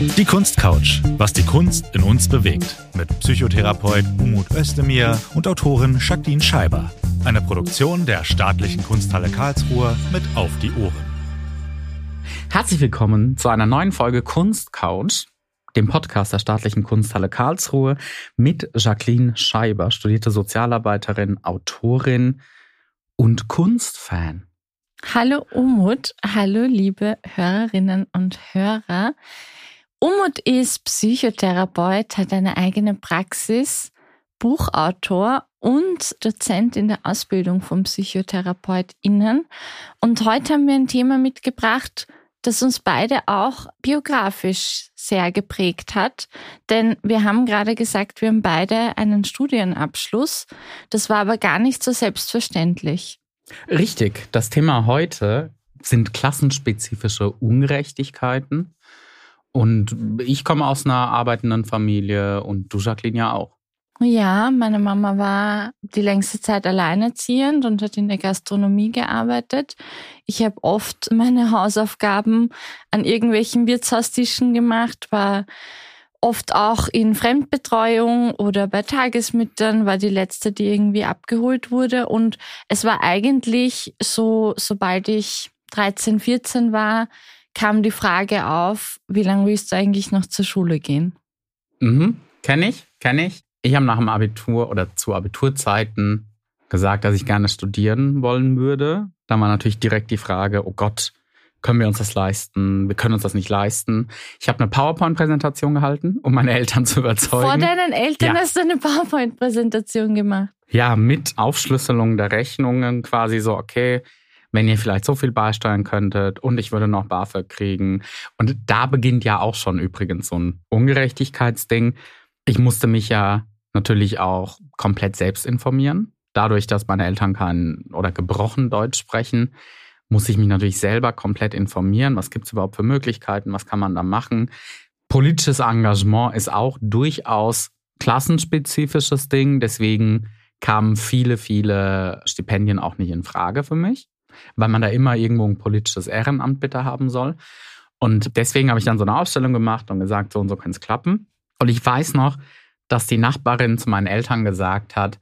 Die Kunstcouch, was die Kunst in uns bewegt. Mit Psychotherapeut Umut Özdemir und Autorin Jacqueline Scheiber. Eine Produktion der Staatlichen Kunsthalle Karlsruhe mit Auf die Ohren. Herzlich willkommen zu einer neuen Folge Kunstcouch, dem Podcast der Staatlichen Kunsthalle Karlsruhe mit Jacqueline Scheiber, studierte Sozialarbeiterin, Autorin und Kunstfan. Hallo Umut, hallo liebe Hörerinnen und Hörer. Umut ist Psychotherapeut, hat eine eigene Praxis, Buchautor und Dozent in der Ausbildung von PsychotherapeutInnen. Und heute haben wir ein Thema mitgebracht, das uns beide auch biografisch sehr geprägt hat. Denn wir haben gerade gesagt, wir haben beide einen Studienabschluss. Das war aber gar nicht so selbstverständlich. Richtig. Das Thema heute sind klassenspezifische Ungerechtigkeiten. Und ich komme aus einer arbeitenden Familie und du, Jacqueline, ja auch. Ja, meine Mama war die längste Zeit alleinerziehend und hat in der Gastronomie gearbeitet. Ich habe oft meine Hausaufgaben an irgendwelchen Wirtshaustischen gemacht, war oft auch in Fremdbetreuung oder bei Tagesmüttern, war die letzte, die irgendwie abgeholt wurde. Und es war eigentlich so, sobald ich 13, 14 war, kam die Frage auf, wie lange willst du eigentlich noch zur Schule gehen? Mhm, kenne ich, kenne ich. Ich habe nach dem Abitur oder zu Abiturzeiten gesagt, dass ich gerne studieren wollen würde. Da war natürlich direkt die Frage, oh Gott, können wir uns das leisten? Wir können uns das nicht leisten. Ich habe eine PowerPoint-Präsentation gehalten, um meine Eltern zu überzeugen. Vor deinen Eltern ja. hast du eine PowerPoint-Präsentation gemacht. Ja, mit Aufschlüsselung der Rechnungen quasi so, okay, wenn ihr vielleicht so viel beisteuern könntet und ich würde noch BAföG kriegen. Und da beginnt ja auch schon übrigens so ein Ungerechtigkeitsding. Ich musste mich ja natürlich auch komplett selbst informieren. Dadurch, dass meine Eltern kein oder gebrochen Deutsch sprechen, muss ich mich natürlich selber komplett informieren. Was gibt es überhaupt für Möglichkeiten? Was kann man da machen? Politisches Engagement ist auch durchaus klassenspezifisches Ding. Deswegen kamen viele, viele Stipendien auch nicht in Frage für mich weil man da immer irgendwo ein politisches Ehrenamt bitte haben soll. Und deswegen habe ich dann so eine Ausstellung gemacht und gesagt, so und so kann es klappen. Und ich weiß noch, dass die Nachbarin zu meinen Eltern gesagt hat,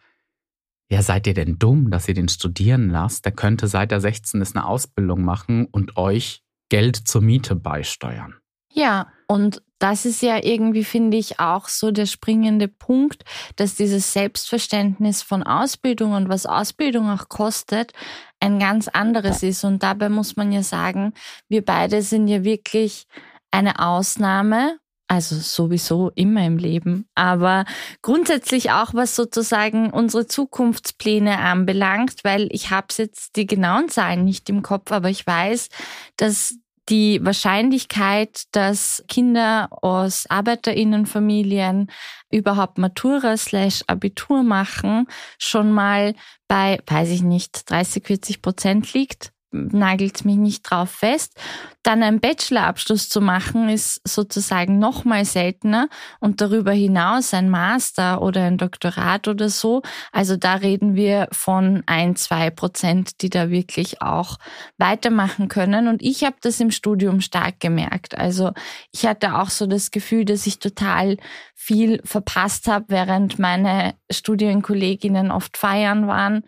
ja, seid ihr denn dumm, dass ihr den studieren lasst? Der könnte seit er 16 ist eine Ausbildung machen und euch Geld zur Miete beisteuern. Ja, und das ist ja irgendwie, finde ich, auch so der springende Punkt, dass dieses Selbstverständnis von Ausbildung und was Ausbildung auch kostet, ein ganz anderes ist. Und dabei muss man ja sagen, wir beide sind ja wirklich eine Ausnahme, also sowieso immer im Leben, aber grundsätzlich auch was sozusagen unsere Zukunftspläne anbelangt, weil ich habe jetzt die genauen Zahlen nicht im Kopf, aber ich weiß, dass die Wahrscheinlichkeit, dass Kinder aus Arbeiterinnenfamilien überhaupt Matura slash Abitur machen, schon mal bei, weiß ich nicht, 30, 40 Prozent liegt nagelt mich nicht drauf fest. Dann einen Bachelorabschluss zu machen, ist sozusagen noch mal seltener und darüber hinaus ein Master oder ein Doktorat oder so. Also da reden wir von ein, zwei Prozent, die da wirklich auch weitermachen können. Und ich habe das im Studium stark gemerkt. Also ich hatte auch so das Gefühl, dass ich total viel verpasst habe, während meine Studienkolleginnen oft feiern waren,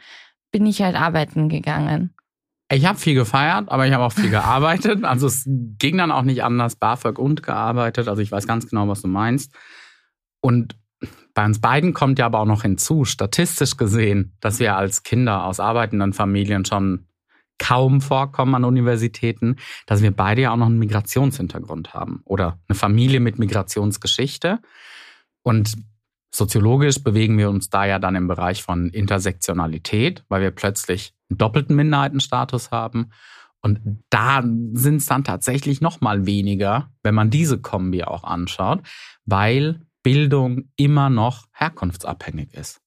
bin ich halt arbeiten gegangen. Ich habe viel gefeiert, aber ich habe auch viel gearbeitet. Also es ging dann auch nicht anders, BAföG und gearbeitet. Also ich weiß ganz genau, was du meinst. Und bei uns beiden kommt ja aber auch noch hinzu, statistisch gesehen, dass wir als Kinder aus arbeitenden Familien schon kaum vorkommen an Universitäten, dass wir beide ja auch noch einen Migrationshintergrund haben oder eine Familie mit Migrationsgeschichte. Und soziologisch bewegen wir uns da ja dann im Bereich von Intersektionalität, weil wir plötzlich doppelten Minderheitenstatus haben. Und da sind es dann tatsächlich noch mal weniger, wenn man diese Kombi auch anschaut, weil Bildung immer noch herkunftsabhängig ist.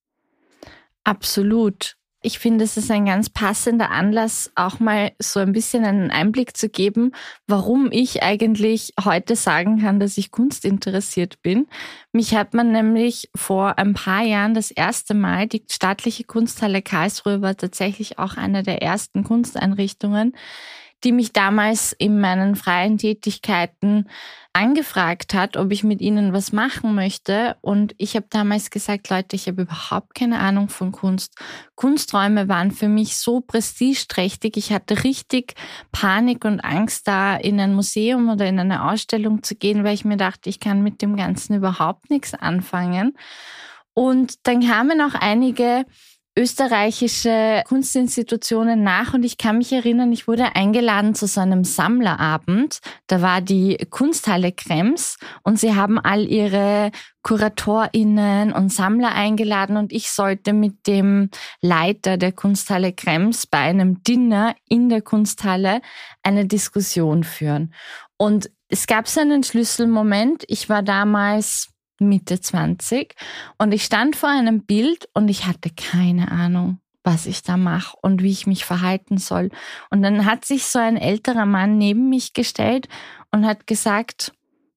Absolut. Ich finde, es ist ein ganz passender Anlass, auch mal so ein bisschen einen Einblick zu geben, warum ich eigentlich heute sagen kann, dass ich kunstinteressiert bin. Mich hat man nämlich vor ein paar Jahren das erste Mal, die staatliche Kunsthalle Karlsruhe war tatsächlich auch eine der ersten Kunsteinrichtungen, die mich damals in meinen freien Tätigkeiten angefragt hat, ob ich mit ihnen was machen möchte. Und ich habe damals gesagt, Leute, ich habe überhaupt keine Ahnung von Kunst. Kunsträume waren für mich so prestigeträchtig. Ich hatte richtig Panik und Angst, da in ein Museum oder in eine Ausstellung zu gehen, weil ich mir dachte, ich kann mit dem Ganzen überhaupt nichts anfangen. Und dann kamen auch einige österreichische Kunstinstitutionen nach und ich kann mich erinnern, ich wurde eingeladen zu so einem Sammlerabend. Da war die Kunsthalle Krems und sie haben all ihre KuratorInnen und Sammler eingeladen und ich sollte mit dem Leiter der Kunsthalle Krems bei einem Dinner in der Kunsthalle eine Diskussion führen. Und es gab so einen Schlüsselmoment. Ich war damals Mitte 20 und ich stand vor einem Bild und ich hatte keine Ahnung, was ich da mache und wie ich mich verhalten soll. Und dann hat sich so ein älterer Mann neben mich gestellt und hat gesagt,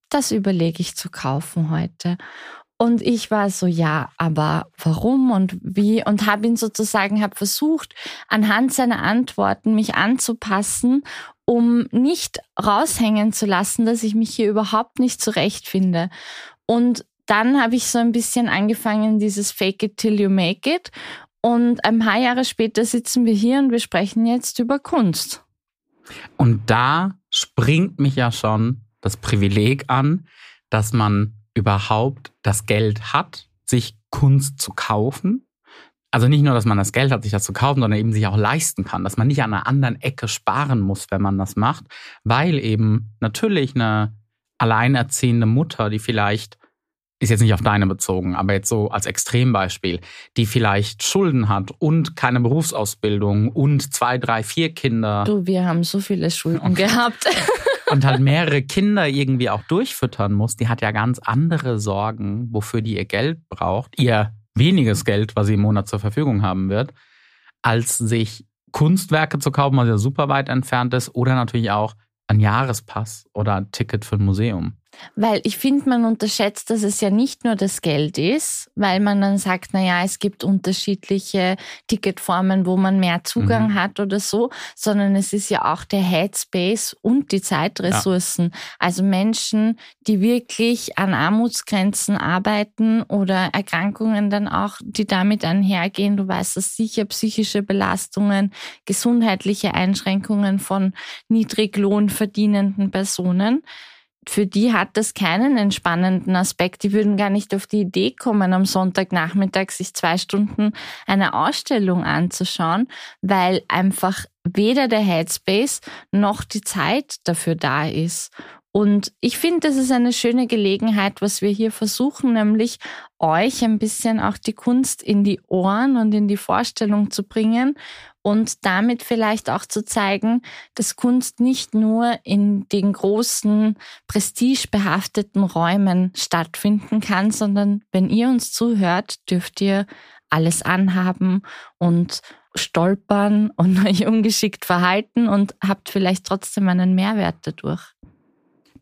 das überlege ich zu kaufen heute. Und ich war so, ja, aber warum und wie? Und habe ihn sozusagen, habe versucht, anhand seiner Antworten mich anzupassen, um nicht raushängen zu lassen, dass ich mich hier überhaupt nicht zurechtfinde. Und dann habe ich so ein bisschen angefangen, dieses Fake it till you make it. Und ein paar Jahre später sitzen wir hier und wir sprechen jetzt über Kunst. Und da springt mich ja schon das Privileg an, dass man überhaupt das Geld hat, sich Kunst zu kaufen. Also nicht nur, dass man das Geld hat, sich das zu kaufen, sondern eben sich auch leisten kann, dass man nicht an einer anderen Ecke sparen muss, wenn man das macht, weil eben natürlich eine alleinerziehende Mutter, die vielleicht ist jetzt nicht auf deine bezogen, aber jetzt so als Extrembeispiel, die vielleicht Schulden hat und keine Berufsausbildung und zwei, drei, vier Kinder. Du, wir haben so viele Schulden okay. gehabt. und halt mehrere Kinder irgendwie auch durchfüttern muss, die hat ja ganz andere Sorgen, wofür die ihr Geld braucht, ihr weniges Geld, was sie im Monat zur Verfügung haben wird, als sich Kunstwerke zu kaufen, was ja super weit entfernt ist, oder natürlich auch ein Jahrespass oder ein Ticket für ein Museum. Weil ich finde, man unterschätzt, dass es ja nicht nur das Geld ist, weil man dann sagt, na ja, es gibt unterschiedliche Ticketformen, wo man mehr Zugang mhm. hat oder so, sondern es ist ja auch der Headspace und die Zeitressourcen. Ja. Also Menschen, die wirklich an Armutsgrenzen arbeiten oder Erkrankungen dann auch, die damit einhergehen. Du weißt das sicher, psychische Belastungen, gesundheitliche Einschränkungen von Niedriglohn verdienenden Personen für die hat das keinen entspannenden Aspekt. Die würden gar nicht auf die Idee kommen, am Sonntagnachmittag sich zwei Stunden eine Ausstellung anzuschauen, weil einfach weder der Headspace noch die Zeit dafür da ist. Und ich finde, das ist eine schöne Gelegenheit, was wir hier versuchen, nämlich euch ein bisschen auch die Kunst in die Ohren und in die Vorstellung zu bringen und damit vielleicht auch zu zeigen, dass Kunst nicht nur in den großen, prestigebehafteten Räumen stattfinden kann, sondern wenn ihr uns zuhört, dürft ihr alles anhaben und stolpern und euch ungeschickt verhalten und habt vielleicht trotzdem einen Mehrwert dadurch.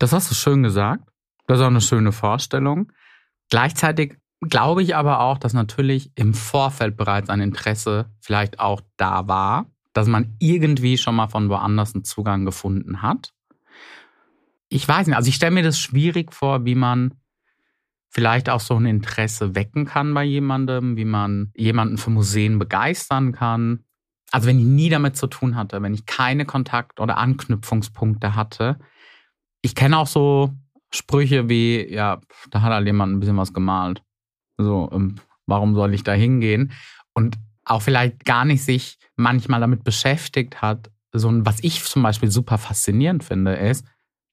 Das hast du schön gesagt. Das ist auch eine schöne Vorstellung. Gleichzeitig glaube ich aber auch, dass natürlich im Vorfeld bereits ein Interesse vielleicht auch da war, dass man irgendwie schon mal von woanders einen Zugang gefunden hat. Ich weiß nicht, also ich stelle mir das schwierig vor, wie man vielleicht auch so ein Interesse wecken kann bei jemandem, wie man jemanden für Museen begeistern kann. Also wenn ich nie damit zu tun hatte, wenn ich keine Kontakt- oder Anknüpfungspunkte hatte. Ich kenne auch so Sprüche wie, ja, da hat halt jemand ein bisschen was gemalt. So, ähm, warum soll ich da hingehen? Und auch vielleicht gar nicht sich manchmal damit beschäftigt hat. So, was ich zum Beispiel super faszinierend finde, ist,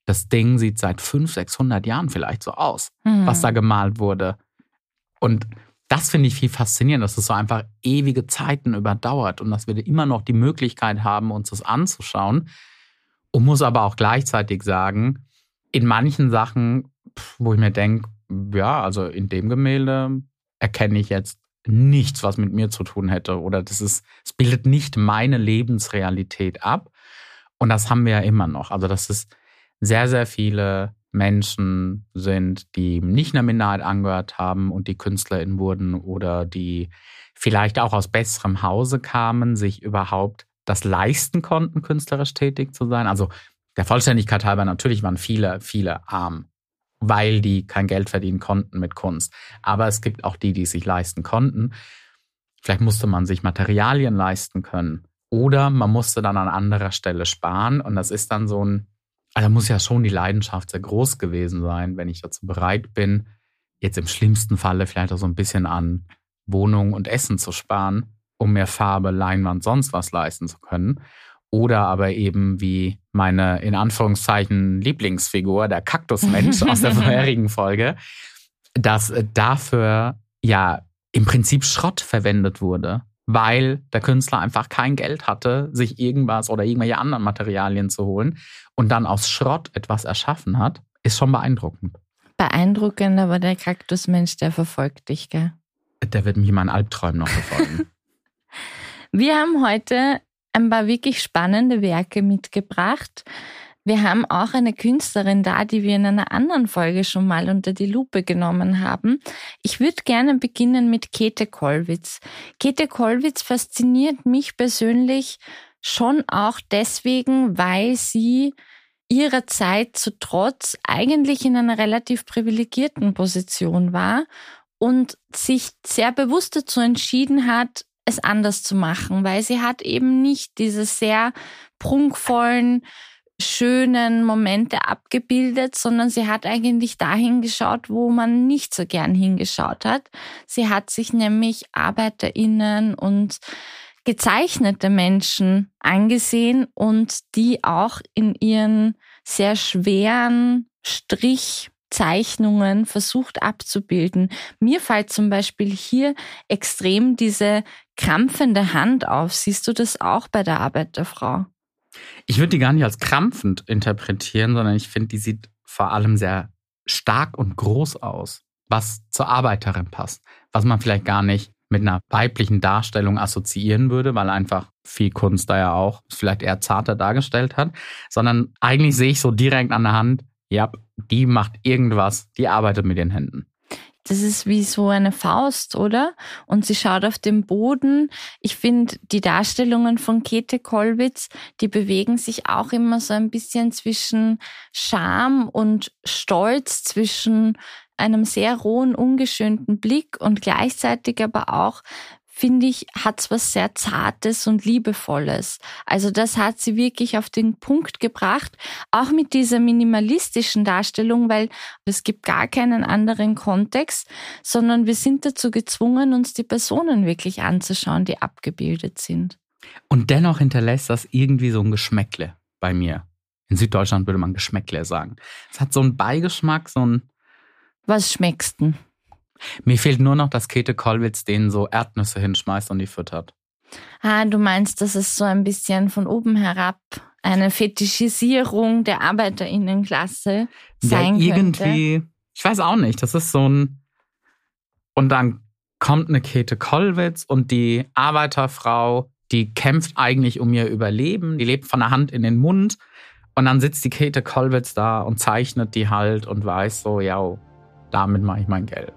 das Ding sieht seit 500, 600 Jahren vielleicht so aus, mhm. was da gemalt wurde. Und das finde ich viel faszinierend, dass es so einfach ewige Zeiten überdauert und dass wir immer noch die Möglichkeit haben, uns das anzuschauen. Und muss aber auch gleichzeitig sagen, in manchen Sachen, wo ich mir denke, ja, also in dem Gemälde erkenne ich jetzt nichts, was mit mir zu tun hätte. Oder das ist, es bildet nicht meine Lebensrealität ab. Und das haben wir ja immer noch. Also, dass es sehr, sehr viele Menschen sind, die nicht einer Minderheit angehört haben und die KünstlerInnen wurden oder die vielleicht auch aus besserem Hause kamen, sich überhaupt das leisten konnten, künstlerisch tätig zu sein. Also der Vollständigkeit halber, natürlich waren viele, viele arm, weil die kein Geld verdienen konnten mit Kunst. Aber es gibt auch die, die es sich leisten konnten. Vielleicht musste man sich Materialien leisten können. Oder man musste dann an anderer Stelle sparen. Und das ist dann so ein, also muss ja schon die Leidenschaft sehr groß gewesen sein, wenn ich dazu bereit bin, jetzt im schlimmsten Falle vielleicht auch so ein bisschen an Wohnung und Essen zu sparen, um mehr Farbe, Leinwand, sonst was leisten zu können. Oder aber eben wie meine in Anführungszeichen Lieblingsfigur, der Kaktusmensch aus der vorherigen Folge, dass dafür ja im Prinzip Schrott verwendet wurde, weil der Künstler einfach kein Geld hatte, sich irgendwas oder irgendwelche anderen Materialien zu holen und dann aus Schrott etwas erschaffen hat, ist schon beeindruckend. Beeindruckend, aber der Kaktusmensch, der verfolgt dich, gell? Der wird mich in meinen Albträumen noch verfolgen. Wir haben heute ein paar wirklich spannende Werke mitgebracht. Wir haben auch eine Künstlerin da, die wir in einer anderen Folge schon mal unter die Lupe genommen haben. Ich würde gerne beginnen mit Käthe Kollwitz. Käthe Kollwitz fasziniert mich persönlich schon auch deswegen, weil sie ihrer Zeit zu Trotz eigentlich in einer relativ privilegierten Position war und sich sehr bewusst dazu entschieden hat, es anders zu machen, weil sie hat eben nicht diese sehr prunkvollen, schönen Momente abgebildet, sondern sie hat eigentlich dahin geschaut, wo man nicht so gern hingeschaut hat. Sie hat sich nämlich Arbeiterinnen und gezeichnete Menschen angesehen und die auch in ihren sehr schweren Strich Zeichnungen versucht abzubilden. Mir fällt zum Beispiel hier extrem diese krampfende Hand auf. Siehst du das auch bei der Arbeit der Frau? Ich würde die gar nicht als krampfend interpretieren, sondern ich finde, die sieht vor allem sehr stark und groß aus, was zur Arbeiterin passt, was man vielleicht gar nicht mit einer weiblichen Darstellung assoziieren würde, weil einfach viel Kunst da ja auch vielleicht eher zarter dargestellt hat, sondern eigentlich sehe ich so direkt an der Hand, ja, die macht irgendwas, die arbeitet mit den Händen. Das ist wie so eine Faust, oder? Und sie schaut auf den Boden. Ich finde, die Darstellungen von Käthe Kollwitz, die bewegen sich auch immer so ein bisschen zwischen Scham und Stolz, zwischen einem sehr rohen, ungeschönten Blick und gleichzeitig aber auch finde ich, hat es was sehr Zartes und Liebevolles. Also das hat sie wirklich auf den Punkt gebracht, auch mit dieser minimalistischen Darstellung, weil es gibt gar keinen anderen Kontext, sondern wir sind dazu gezwungen, uns die Personen wirklich anzuschauen, die abgebildet sind. Und dennoch hinterlässt das irgendwie so ein Geschmäckle bei mir. In Süddeutschland würde man Geschmäckle sagen. Es hat so einen Beigeschmack, so ein... Was schmeckst du? Mir fehlt nur noch, dass Käthe Kollwitz denen so Erdnüsse hinschmeißt und die füttert. Ah, du meinst, dass es so ein bisschen von oben herab eine Fetischisierung der Arbeiterinnenklasse sein ja, irgendwie, könnte. ich weiß auch nicht, das ist so ein und dann kommt eine Käthe Kollwitz und die Arbeiterfrau, die kämpft eigentlich um ihr Überleben, die lebt von der Hand in den Mund und dann sitzt die Käthe Kollwitz da und zeichnet die halt und weiß so, ja, damit mache ich mein Geld.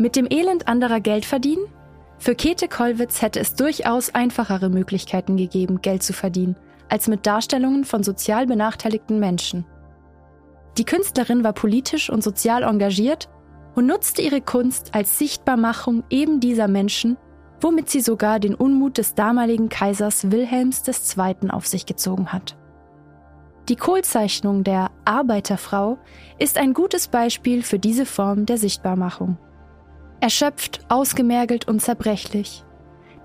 Mit dem Elend anderer Geld verdienen? Für Käthe Kollwitz hätte es durchaus einfachere Möglichkeiten gegeben, Geld zu verdienen, als mit Darstellungen von sozial benachteiligten Menschen. Die Künstlerin war politisch und sozial engagiert und nutzte ihre Kunst als Sichtbarmachung eben dieser Menschen, womit sie sogar den Unmut des damaligen Kaisers Wilhelms II. auf sich gezogen hat. Die Kohlzeichnung der Arbeiterfrau ist ein gutes Beispiel für diese Form der Sichtbarmachung. Erschöpft, ausgemergelt und zerbrechlich.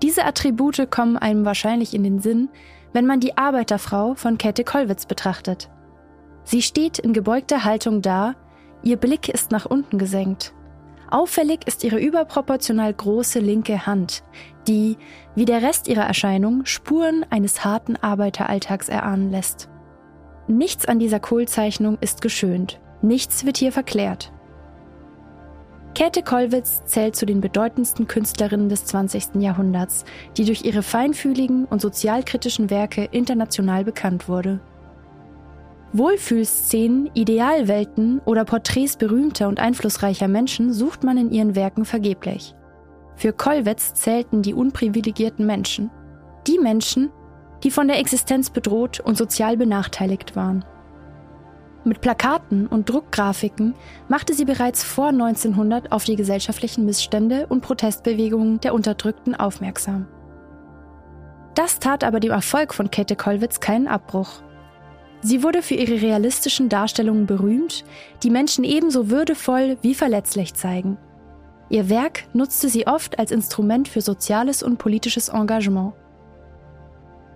Diese Attribute kommen einem wahrscheinlich in den Sinn, wenn man die Arbeiterfrau von Käthe Kollwitz betrachtet. Sie steht in gebeugter Haltung da, ihr Blick ist nach unten gesenkt. Auffällig ist ihre überproportional große linke Hand, die, wie der Rest ihrer Erscheinung, Spuren eines harten Arbeiteralltags erahnen lässt. Nichts an dieser Kohlzeichnung ist geschönt, nichts wird hier verklärt. Käthe Kollwitz zählt zu den bedeutendsten Künstlerinnen des 20. Jahrhunderts, die durch ihre feinfühligen und sozialkritischen Werke international bekannt wurde. Wohlfühlszenen, Idealwelten oder Porträts berühmter und einflussreicher Menschen sucht man in ihren Werken vergeblich. Für Kollwitz zählten die unprivilegierten Menschen, Die Menschen, die von der Existenz bedroht und sozial benachteiligt waren. Mit Plakaten und Druckgrafiken machte sie bereits vor 1900 auf die gesellschaftlichen Missstände und Protestbewegungen der Unterdrückten aufmerksam. Das tat aber dem Erfolg von Käthe Kollwitz keinen Abbruch. Sie wurde für ihre realistischen Darstellungen berühmt, die Menschen ebenso würdevoll wie verletzlich zeigen. Ihr Werk nutzte sie oft als Instrument für soziales und politisches Engagement.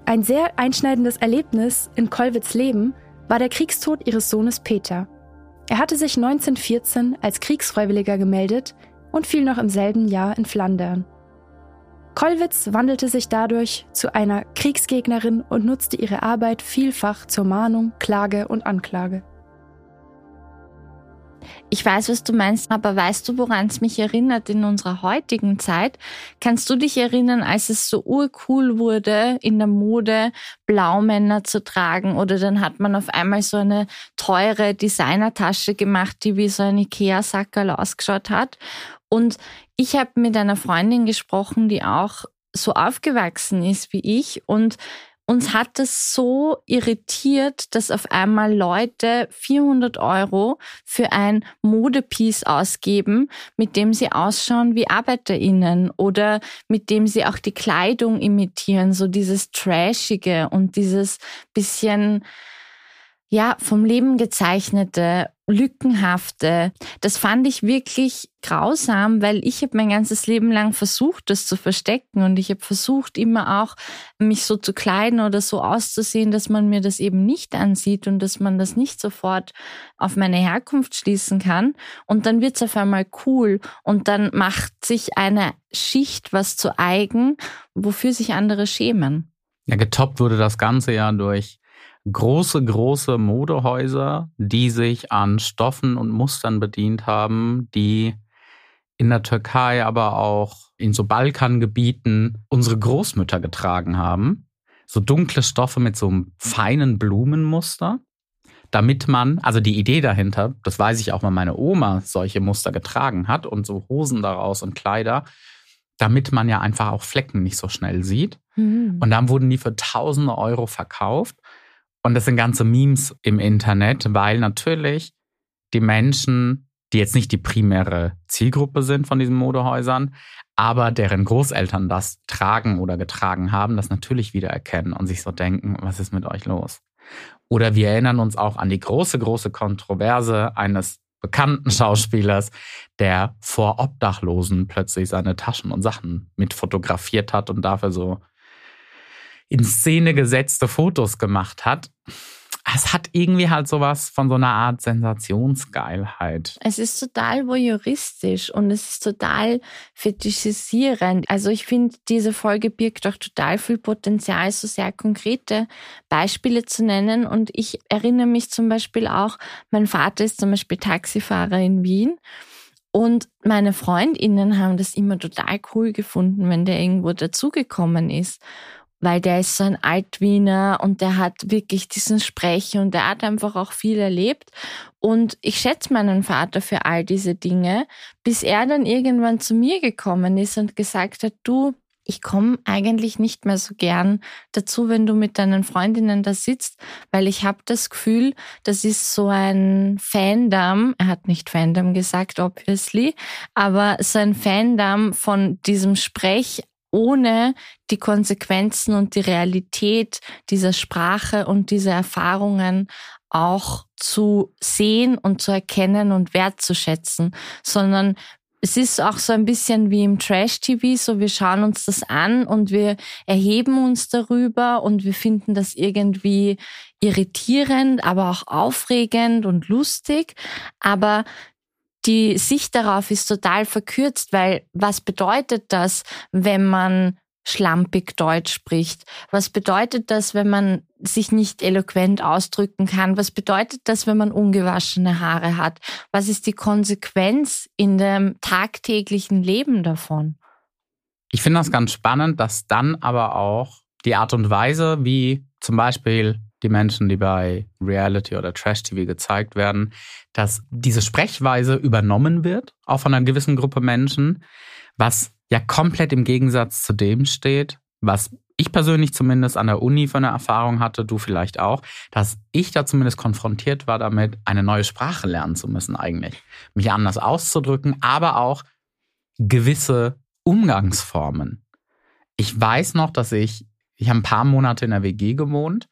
Ein sehr einschneidendes Erlebnis in Kollwitz Leben war der Kriegstod ihres Sohnes Peter. Er hatte sich 1914 als Kriegsfreiwilliger gemeldet und fiel noch im selben Jahr in Flandern. Kollwitz wandelte sich dadurch zu einer Kriegsgegnerin und nutzte ihre Arbeit vielfach zur Mahnung, Klage und Anklage. Ich weiß, was du meinst, aber weißt du, woran es mich erinnert in unserer heutigen Zeit? Kannst du dich erinnern, als es so urcool wurde, in der Mode Blaumänner zu tragen? Oder dann hat man auf einmal so eine teure Designertasche gemacht, die wie so ein Ikea-Sackerl ausgeschaut hat. Und ich habe mit einer Freundin gesprochen, die auch so aufgewachsen ist wie ich und uns hat es so irritiert, dass auf einmal Leute 400 Euro für ein Modepiece ausgeben, mit dem sie ausschauen wie ArbeiterInnen oder mit dem sie auch die Kleidung imitieren, so dieses Trashige und dieses bisschen ja, vom Leben gezeichnete, lückenhafte. Das fand ich wirklich grausam, weil ich habe mein ganzes Leben lang versucht, das zu verstecken und ich habe versucht, immer auch mich so zu kleiden oder so auszusehen, dass man mir das eben nicht ansieht und dass man das nicht sofort auf meine Herkunft schließen kann. Und dann wird's auf einmal cool und dann macht sich eine Schicht was zu eigen, wofür sich andere schämen. Ja, getoppt wurde das Ganze ja durch große, große Modehäuser, die sich an Stoffen und Mustern bedient haben, die in der Türkei, aber auch in so Balkangebieten unsere Großmütter getragen haben. So dunkle Stoffe mit so einem feinen Blumenmuster, damit man, also die Idee dahinter, das weiß ich auch, weil meine Oma solche Muster getragen hat und so Hosen daraus und Kleider, damit man ja einfach auch Flecken nicht so schnell sieht. Mhm. Und dann wurden die für tausende Euro verkauft. Und das sind ganze Memes im Internet, weil natürlich die Menschen, die jetzt nicht die primäre Zielgruppe sind von diesen Modehäusern, aber deren Großeltern das tragen oder getragen haben, das natürlich wiedererkennen und sich so denken, was ist mit euch los? Oder wir erinnern uns auch an die große, große Kontroverse eines bekannten Schauspielers, der vor Obdachlosen plötzlich seine Taschen und Sachen mit fotografiert hat und dafür so in Szene gesetzte Fotos gemacht hat. Es hat irgendwie halt sowas von so einer Art Sensationsgeilheit. Es ist total voyeuristisch und es ist total fetischisierend. Also ich finde, diese Folge birgt auch total viel Potenzial, so sehr konkrete Beispiele zu nennen. Und ich erinnere mich zum Beispiel auch, mein Vater ist zum Beispiel Taxifahrer in Wien. Und meine Freundinnen haben das immer total cool gefunden, wenn der irgendwo dazugekommen ist weil der ist so ein Altwiener und der hat wirklich diesen Sprech und der hat einfach auch viel erlebt. Und ich schätze meinen Vater für all diese Dinge, bis er dann irgendwann zu mir gekommen ist und gesagt hat, du, ich komme eigentlich nicht mehr so gern dazu, wenn du mit deinen Freundinnen da sitzt, weil ich habe das Gefühl, das ist so ein Fandom, er hat nicht Fandom gesagt, obviously, aber so ein Fandom von diesem Sprech ohne die Konsequenzen und die Realität dieser Sprache und dieser Erfahrungen auch zu sehen und zu erkennen und wertzuschätzen, sondern es ist auch so ein bisschen wie im Trash-TV, so wir schauen uns das an und wir erheben uns darüber und wir finden das irgendwie irritierend, aber auch aufregend und lustig. Aber die Sicht darauf ist total verkürzt, weil was bedeutet das, wenn man schlampig Deutsch spricht? Was bedeutet das, wenn man sich nicht eloquent ausdrücken kann? Was bedeutet das, wenn man ungewaschene Haare hat? Was ist die Konsequenz in dem tagtäglichen Leben davon? Ich finde das ganz spannend, dass dann aber auch die Art und Weise, wie zum Beispiel die Menschen, die bei Reality oder Trash-TV gezeigt werden, dass diese Sprechweise übernommen wird, auch von einer gewissen Gruppe Menschen, was ja komplett im Gegensatz zu dem steht, was ich persönlich zumindest an der Uni für eine Erfahrung hatte, du vielleicht auch, dass ich da zumindest konfrontiert war damit, eine neue Sprache lernen zu müssen eigentlich. Mich anders auszudrücken, aber auch gewisse Umgangsformen. Ich weiß noch, dass ich, ich habe ein paar Monate in der WG gewohnt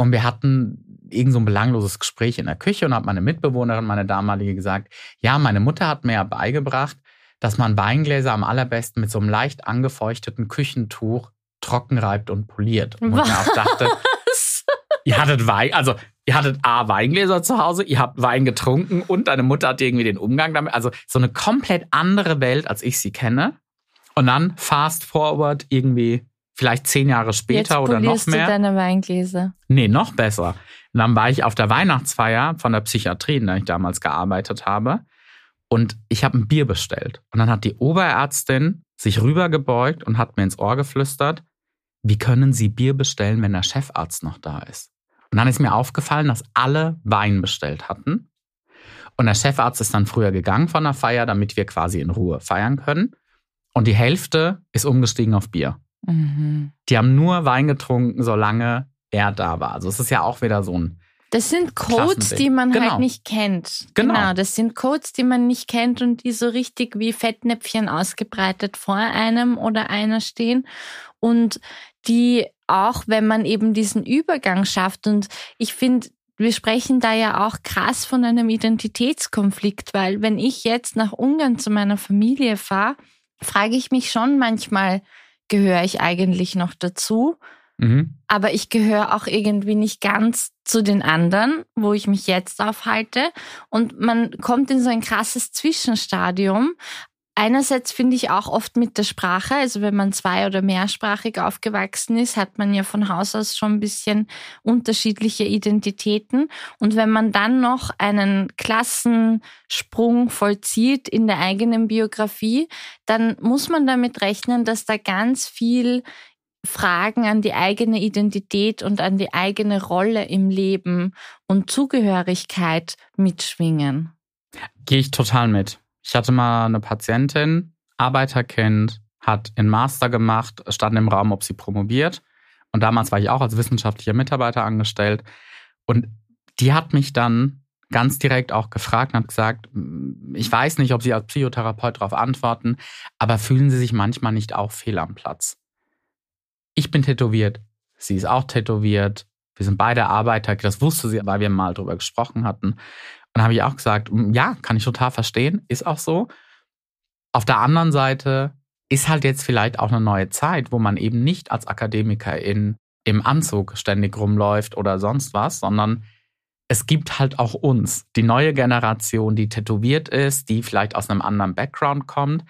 und wir hatten irgend so ein belangloses Gespräch in der Küche und hat meine Mitbewohnerin, meine damalige, gesagt, ja, meine Mutter hat mir ja beigebracht, dass man Weingläser am allerbesten mit so einem leicht angefeuchteten Küchentuch trocken reibt und poliert. Und Was? ich mir auch dachte, ihr hattet Wein, also ihr hattet A, Weingläser zu Hause, ihr habt Wein getrunken und deine Mutter hat irgendwie den Umgang damit. Also so eine komplett andere Welt, als ich sie kenne. Und dann fast forward irgendwie vielleicht zehn Jahre später Jetzt oder noch mehr. du deine Weingläser. Nee, noch besser. Und dann war ich auf der Weihnachtsfeier von der Psychiatrie, in der ich damals gearbeitet habe. Und ich habe ein Bier bestellt. Und dann hat die Oberärztin sich rübergebeugt und hat mir ins Ohr geflüstert, wie können Sie Bier bestellen, wenn der Chefarzt noch da ist? Und dann ist mir aufgefallen, dass alle Wein bestellt hatten. Und der Chefarzt ist dann früher gegangen von der Feier, damit wir quasi in Ruhe feiern können. Und die Hälfte ist umgestiegen auf Bier. Mhm. Die haben nur Wein getrunken, solange er da war. Also es ist ja auch wieder so ein. Das sind Codes, die man Genau. halt nicht kennt. Genau. das sind Codes, die man nicht kennt und die so richtig wie Fettnäpfchen ausgebreitet vor einem oder einer stehen und die auch, wenn man eben diesen Übergang schafft und ich finde, wir sprechen da ja auch krass von einem Identitätskonflikt, weil wenn ich jetzt nach Ungarn zu meiner Familie fahre, frage ich mich schon manchmal, gehöre ich eigentlich noch dazu? Mhm. aber ich gehöre auch irgendwie nicht ganz zu den anderen, wo ich mich jetzt aufhalte. Und man kommt in so ein krasses Zwischenstadium. Einerseits finde ich auch oft mit der Sprache, also wenn man zwei- oder mehrsprachig aufgewachsen ist, hat man ja von Haus aus schon ein bisschen unterschiedliche Identitäten. Und wenn man dann noch einen Klassensprung vollzieht in der eigenen Biografie, dann muss man damit rechnen, dass da ganz viel Fragen an die eigene Identität und an die eigene Rolle im Leben und Zugehörigkeit mitschwingen. Gehe ich total mit. Ich hatte mal eine Patientin, Arbeiterkind, hat in Master gemacht, stand im Raum, ob sie promoviert. Und damals war ich auch als wissenschaftlicher Mitarbeiter angestellt. Und die hat mich dann ganz direkt auch gefragt und hat gesagt, ich weiß nicht, ob Sie als Psychotherapeut darauf antworten, aber fühlen Sie sich manchmal nicht auch fehl am Platz? Ich bin tätowiert, sie ist auch tätowiert, wir sind beide Arbeiter, das wusste sie, weil wir mal drüber gesprochen hatten. Und da habe ich auch gesagt, "Mm, ja, kann ich total verstehen, ist auch so. Auf der anderen Seite ist halt jetzt vielleicht auch eine neue Zeit, wo man eben nicht als Akademikerin im Anzug ständig rumläuft oder sonst was, sondern es gibt halt auch uns, die neue Generation, die tätowiert ist, die vielleicht aus einem anderen Background kommt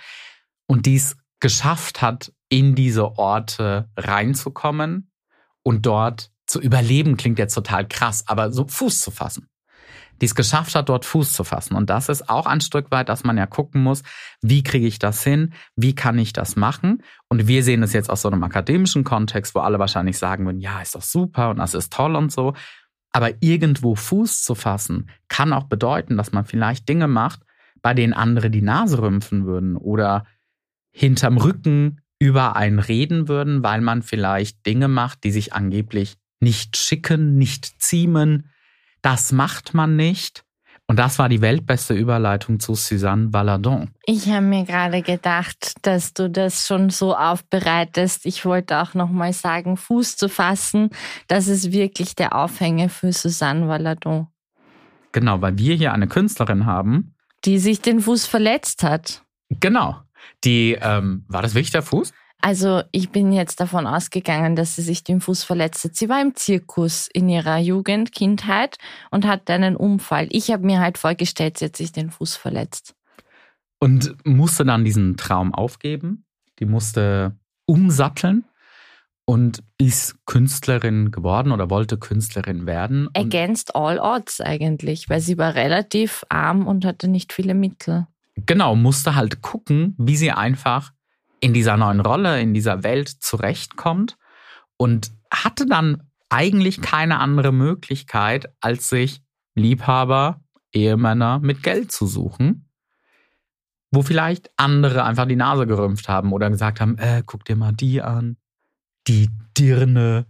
und die es geschafft hat, in diese Orte reinzukommen und dort zu überleben, klingt jetzt total krass, aber so Fuß zu fassen. Die es geschafft hat, dort Fuß zu fassen. Und das ist auch ein Stück weit, dass man ja gucken muss, wie kriege ich das hin, wie kann ich das machen. Und wir sehen es jetzt aus so einem akademischen Kontext, wo alle wahrscheinlich sagen würden, ja, ist doch super und das ist toll und so. Aber irgendwo Fuß zu fassen, kann auch bedeuten, dass man vielleicht Dinge macht, bei denen andere die Nase rümpfen würden oder hinterm Rücken über einen reden würden, weil man vielleicht Dinge macht, die sich angeblich nicht schicken, nicht ziemen. Das macht man nicht. Und das war die weltbeste Überleitung zu Suzanne Valadon. Ich habe mir gerade gedacht, dass du das schon so aufbereitest. Ich wollte auch nochmal sagen, Fuß zu fassen, das ist wirklich der Aufhänger für Susanne Valadon, Genau, weil wir hier eine Künstlerin haben. die sich den Fuß verletzt hat. Genau. Die, ähm, war das wirklich der Fuß? Also ich bin jetzt davon ausgegangen, dass sie sich den Fuß verletzt hat. Sie war im Zirkus in ihrer Jugend, Kindheit und hatte einen Unfall. Ich habe mir halt vorgestellt, sie hat sich den Fuß verletzt. Und musste dann diesen Traum aufgeben. Die musste umsatteln und ist Künstlerin geworden oder wollte Künstlerin werden. Against all odds eigentlich, weil sie war relativ arm und hatte nicht viele Mittel. genau, musste halt gucken, wie sie einfach in dieser neuen Rolle, in dieser Welt zurechtkommt und hatte dann eigentlich keine andere Möglichkeit, als sich Liebhaber, Ehemänner mit Geld zu suchen, wo vielleicht andere einfach die Nase gerümpft haben oder gesagt haben, äh, guck dir mal die an, die Dirne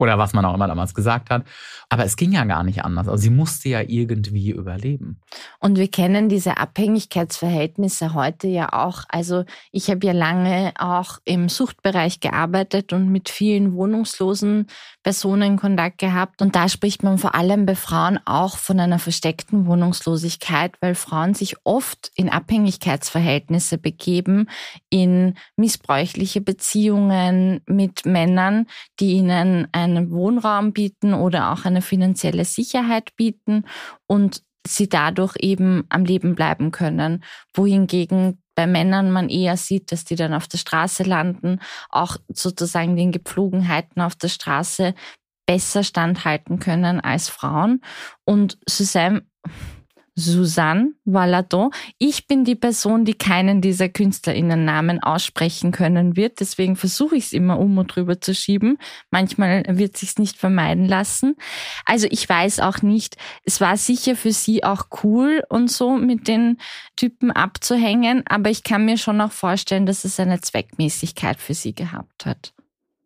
oder was man auch immer damals gesagt hat. Aber es ging ja gar nicht anders. Also sie musste ja irgendwie überleben. Und wir kennen diese Abhängigkeitsverhältnisse heute ja auch. Also ich habe ja lange auch im Suchtbereich gearbeitet und mit vielen wohnungslosen Personen Kontakt gehabt. Und da spricht man vor allem bei Frauen auch von einer versteckten Wohnungslosigkeit, weil Frauen sich oft in Abhängigkeitsverhältnisse begeben, in missbräuchliche Beziehungen mit Männern, die ihnen ein einen Wohnraum bieten oder auch eine finanzielle Sicherheit bieten und sie dadurch eben am Leben bleiben können. Wohingegen bei Männern man eher sieht, dass die dann auf der Straße landen, auch sozusagen den Gepflogenheiten auf der Straße besser standhalten können als Frauen. Und Suzanne Susanne Valadon. Ich bin die Person, die keinen dieser KünstlerInnen-Namen aussprechen können wird. Deswegen versuche ich es immer um und drüber zu schieben. Manchmal wird sich's nicht vermeiden lassen. Also ich weiß auch nicht. Es war sicher für sie auch cool und so mit den Typen abzuhängen. Aber ich kann mir schon auch vorstellen, dass es eine Zweckmäßigkeit für sie gehabt hat.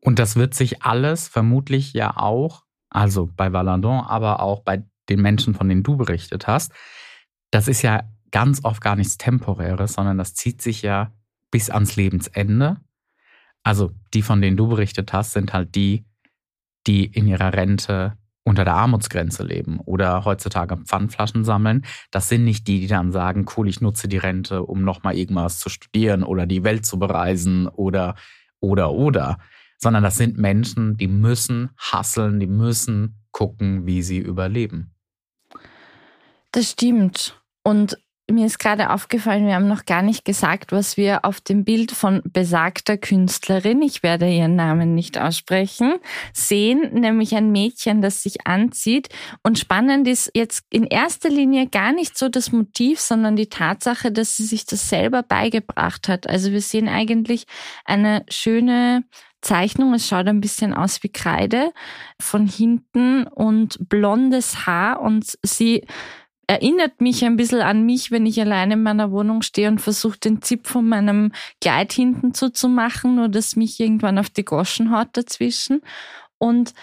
Und das wird sich alles vermutlich ja auch, also bei Valadon, aber auch bei den Menschen, von denen du berichtet hast, das ist ja ganz oft gar nichts Temporäres, sondern das zieht sich ja bis ans Lebensende. Also die, von denen du berichtet hast, sind halt die, die in ihrer Rente unter der Armutsgrenze leben oder heutzutage Pfandflaschen sammeln. Das sind nicht die, die dann sagen, cool, ich nutze die Rente, um nochmal irgendwas zu studieren oder die Welt zu bereisen oder, oder, oder. Sondern das sind Menschen, die müssen hasseln, die müssen gucken, wie sie überleben. Das stimmt. Und mir ist gerade aufgefallen, wir haben noch gar nicht gesagt, was wir auf dem Bild von besagter Künstlerin, ich werde ihren Namen nicht aussprechen, sehen, nämlich ein Mädchen, das sich anzieht. Und spannend ist jetzt in erster Linie gar nicht so das Motiv, sondern die Tatsache, dass sie sich das selber beigebracht hat. Also wir sehen eigentlich eine schöne Zeichnung. Es schaut ein bisschen aus wie Kreide von hinten und blondes Haar und sie erinnert mich ein bisschen an mich, wenn ich alleine in meiner Wohnung stehe und versuche, den Zip von meinem Kleid hinten zuzumachen, nur dass mich irgendwann auf die Goschen haut dazwischen. Und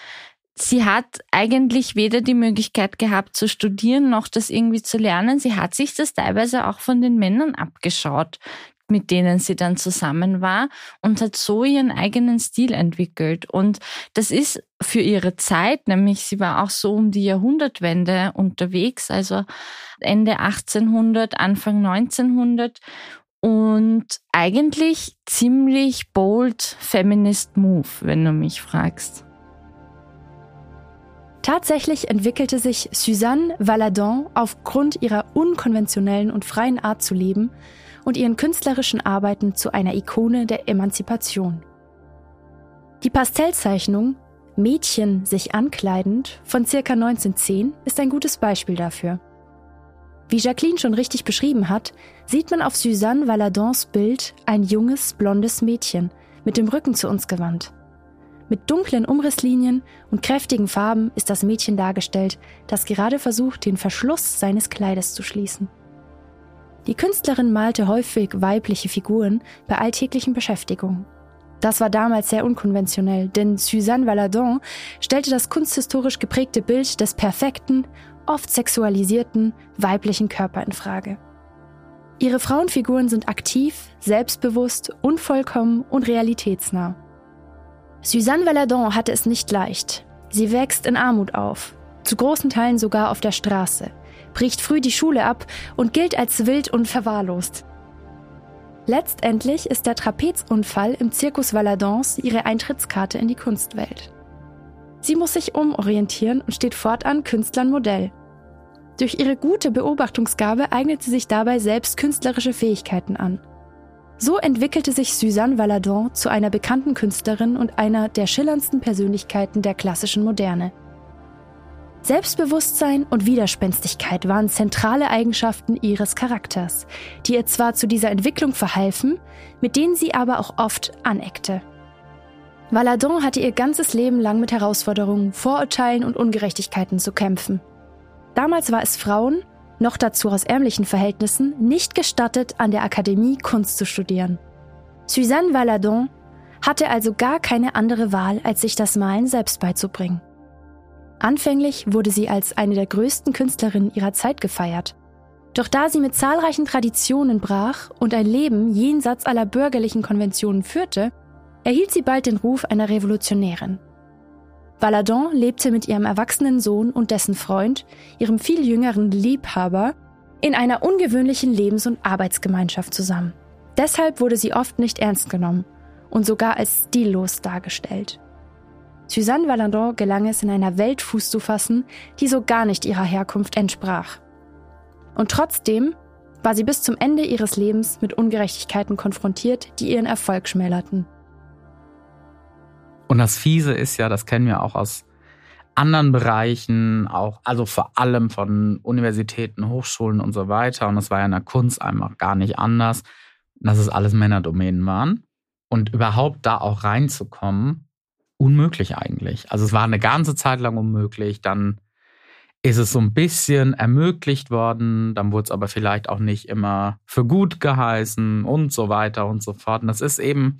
sie hat eigentlich weder die Möglichkeit gehabt zu studieren noch das irgendwie zu lernen. Sie hat sich das teilweise auch von den Männern abgeschaut, mit denen sie dann zusammen war und hat so ihren eigenen Stil entwickelt. Und das ist für ihre Zeit, nämlich sie war auch so um die Jahrhundertwende unterwegs, also Ende 1800, Anfang 1900 und eigentlich ziemlich bold Feminist Move, wenn du mich fragst. Tatsächlich entwickelte sich Suzanne Valadon aufgrund ihrer unkonventionellen und freien Art zu leben und ihren künstlerischen Arbeiten zu einer Ikone der Emanzipation. Die Pastellzeichnung Mädchen sich ankleidend von ca. 1910 ist ein gutes Beispiel dafür. Wie Jacqueline schon richtig beschrieben hat, sieht man auf Suzanne Valadons Bild ein junges, blondes Mädchen mit dem Rücken zu uns gewandt. Mit dunklen Umrisslinien und kräftigen Farben ist das Mädchen dargestellt, das gerade versucht, den Verschluss seines Kleides zu schließen. Die Künstlerin malte häufig weibliche Figuren bei alltäglichen Beschäftigungen. Das war damals sehr unkonventionell, denn Suzanne Valadon stellte das kunsthistorisch geprägte Bild des perfekten, oft sexualisierten weiblichen Körper in Frage. Ihre Frauenfiguren sind aktiv, selbstbewusst, unvollkommen und realitätsnah. Suzanne Valadon hatte es nicht leicht. Sie wächst in Armut auf, zu großen Teilen sogar auf der Straße bricht früh die Schule ab und gilt als wild und verwahrlost. Letztendlich ist der Trapezunfall im Zirkus Valadons ihre Eintrittskarte in die Kunstwelt. Sie muss sich umorientieren und steht fortan Künstlern Modell. Durch ihre gute Beobachtungsgabe eignet sie sich dabei selbst künstlerische Fähigkeiten an. So entwickelte sich Suzanne Valadon zu einer bekannten Künstlerin und einer der schillerndsten Persönlichkeiten der klassischen Moderne. Selbstbewusstsein und Widerspenstigkeit waren zentrale Eigenschaften ihres Charakters, die ihr zwar zu dieser Entwicklung verhalfen, mit denen sie aber auch oft aneckte. Valadon hatte ihr ganzes Leben lang mit Herausforderungen, Vorurteilen und Ungerechtigkeiten zu kämpfen. Damals war es Frauen, noch dazu aus ärmlichen Verhältnissen, nicht gestattet, an der Akademie Kunst zu studieren. Suzanne Valadon hatte also gar keine andere Wahl, als sich das Malen selbst beizubringen. Anfänglich wurde sie als eine der größten Künstlerinnen ihrer Zeit gefeiert. Doch da sie mit zahlreichen Traditionen brach und ein Leben jenseits aller bürgerlichen Konventionen führte, erhielt sie bald den Ruf einer Revolutionärin. Valadon lebte mit ihrem erwachsenen Sohn und dessen Freund, ihrem viel jüngeren Liebhaber, in einer ungewöhnlichen Lebens- und Arbeitsgemeinschaft zusammen. Deshalb wurde sie oft nicht ernst genommen und sogar als stillos dargestellt. Suzanne Valandon gelang es, in einer Welt Fuß zu fassen, die so gar nicht ihrer Herkunft entsprach. Und trotzdem war sie bis zum Ende ihres Lebens mit Ungerechtigkeiten konfrontiert, die ihren Erfolg schmälerten. Und das Fiese ist ja, das kennen wir auch aus anderen Bereichen, auch, also vor allem von Universitäten, Hochschulen und so weiter. Und das war ja in der Kunst einfach gar nicht anders, dass es alles Männerdomänen waren. Und überhaupt da auch reinzukommen, unmöglich eigentlich. Also es war eine ganze Zeit lang unmöglich. Dann ist es so ein bisschen ermöglicht worden, dann wurde es aber vielleicht auch nicht immer für gut geheißen und so weiter und so fort. Und das ist eben,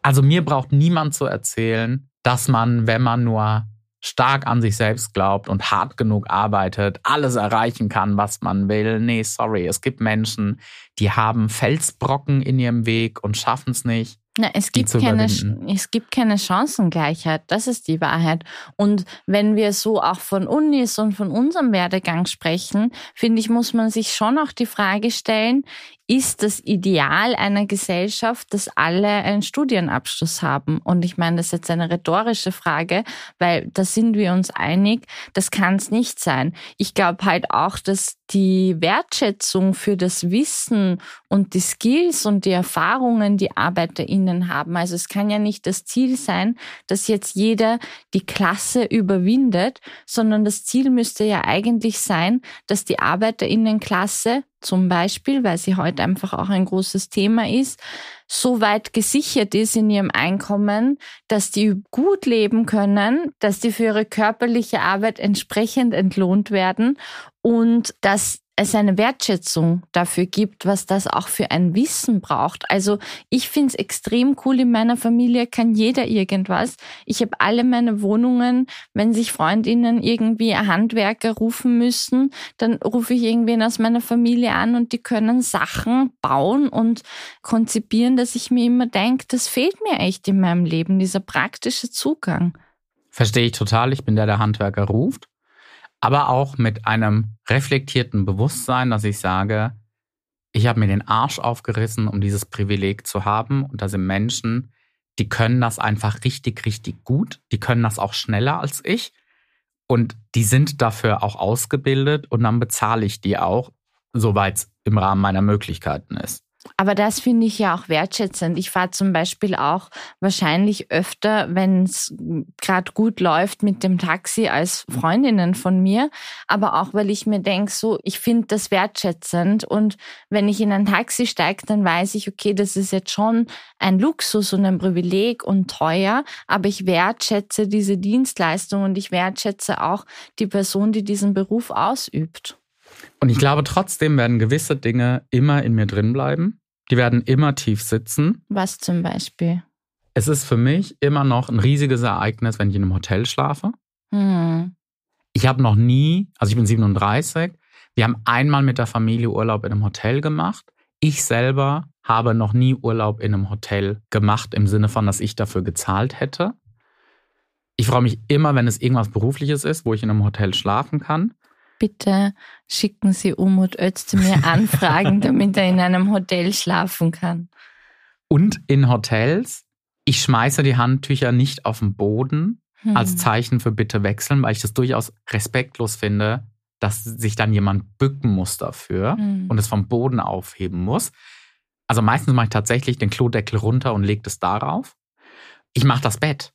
also mir braucht niemand zu erzählen, dass man, wenn man nur stark an sich selbst glaubt und hart genug arbeitet, alles erreichen kann, was man will. Nee, sorry, es gibt Menschen, die haben Felsbrocken in ihrem Weg und schaffen es nicht. Na, es, gibt keine, es gibt keine Chancengleichheit, das ist die Wahrheit. Und wenn wir so auch von Unis und von unserem Werdegang sprechen, finde ich, muss man sich schon auch die Frage stellen, ist das Ideal einer Gesellschaft, dass alle einen Studienabschluss haben? Und ich meine, das ist jetzt eine rhetorische Frage, weil da sind wir uns einig, das kann es nicht sein. Ich glaube halt auch, dass die Wertschätzung für das Wissen und die Skills und die Erfahrungen, die ArbeiterInnen haben. Also es kann ja nicht das Ziel sein, dass jetzt jeder die Klasse überwindet, sondern das Ziel müsste ja eigentlich sein, dass die ArbeiterInnenklasse zum Beispiel, weil sie heute einfach auch ein großes Thema ist, so weit gesichert ist in ihrem Einkommen, dass die gut leben können, dass die für ihre körperliche Arbeit entsprechend entlohnt werden und dass es eine Wertschätzung dafür gibt, was das auch für ein Wissen braucht. Also ich finde es extrem cool, in meiner Familie kann jeder irgendwas. Ich habe alle meine Wohnungen, wenn sich Freundinnen irgendwie Handwerker rufen müssen, dann rufe ich irgendwen aus meiner Familie an und die können Sachen bauen und konzipieren, dass ich mir immer denke, das fehlt mir echt in meinem Leben, dieser praktische Zugang. Verstehe ich total. Ich bin der, der Handwerker ruft aber auch mit einem reflektierten Bewusstsein, dass ich sage, ich habe mir den Arsch aufgerissen, um dieses Privileg zu haben. Und da sind Menschen, die können das einfach richtig, richtig gut. Die können das auch schneller als ich. Und die sind dafür auch ausgebildet und dann bezahle ich die auch, soweit es im Rahmen meiner Möglichkeiten ist. Aber das finde ich ja auch wertschätzend. Ich fahre zum Beispiel auch wahrscheinlich öfter, wenn es gerade gut läuft mit dem Taxi als Freundinnen von mir. Aber auch, weil ich mir denke, so, ich finde das wertschätzend. Und wenn ich in ein Taxi steige, dann weiß ich, okay, das ist jetzt schon ein Luxus und ein Privileg und teuer. Aber ich wertschätze diese Dienstleistung und ich wertschätze auch die Person, die diesen Beruf ausübt. Und ich glaube, trotzdem werden gewisse Dinge immer in mir drin bleiben. Die werden immer tief sitzen. Was zum Beispiel? Es ist für mich immer noch ein riesiges Ereignis, wenn ich in einem Hotel schlafe. Hm. Ich habe noch nie, also ich bin 37, wir haben einmal mit der Familie Urlaub in einem Hotel gemacht. Ich selber habe noch nie Urlaub in einem Hotel gemacht, im Sinne von, dass ich dafür gezahlt hätte. Ich freue mich immer, wenn es irgendwas Berufliches ist, wo ich in einem Hotel schlafen kann bitte schicken Sie Umut Özdemir Anfragen, damit er in einem Hotel schlafen kann. Und in Hotels, ich schmeiße die Handtücher nicht auf den Boden hm. als Zeichen für bitte wechseln, weil ich das durchaus respektlos finde, dass sich dann jemand bücken muss dafür hm. und es vom Boden aufheben muss. Also meistens mache ich tatsächlich den Klodeckel runter und lege das darauf. Ich mache das Bett,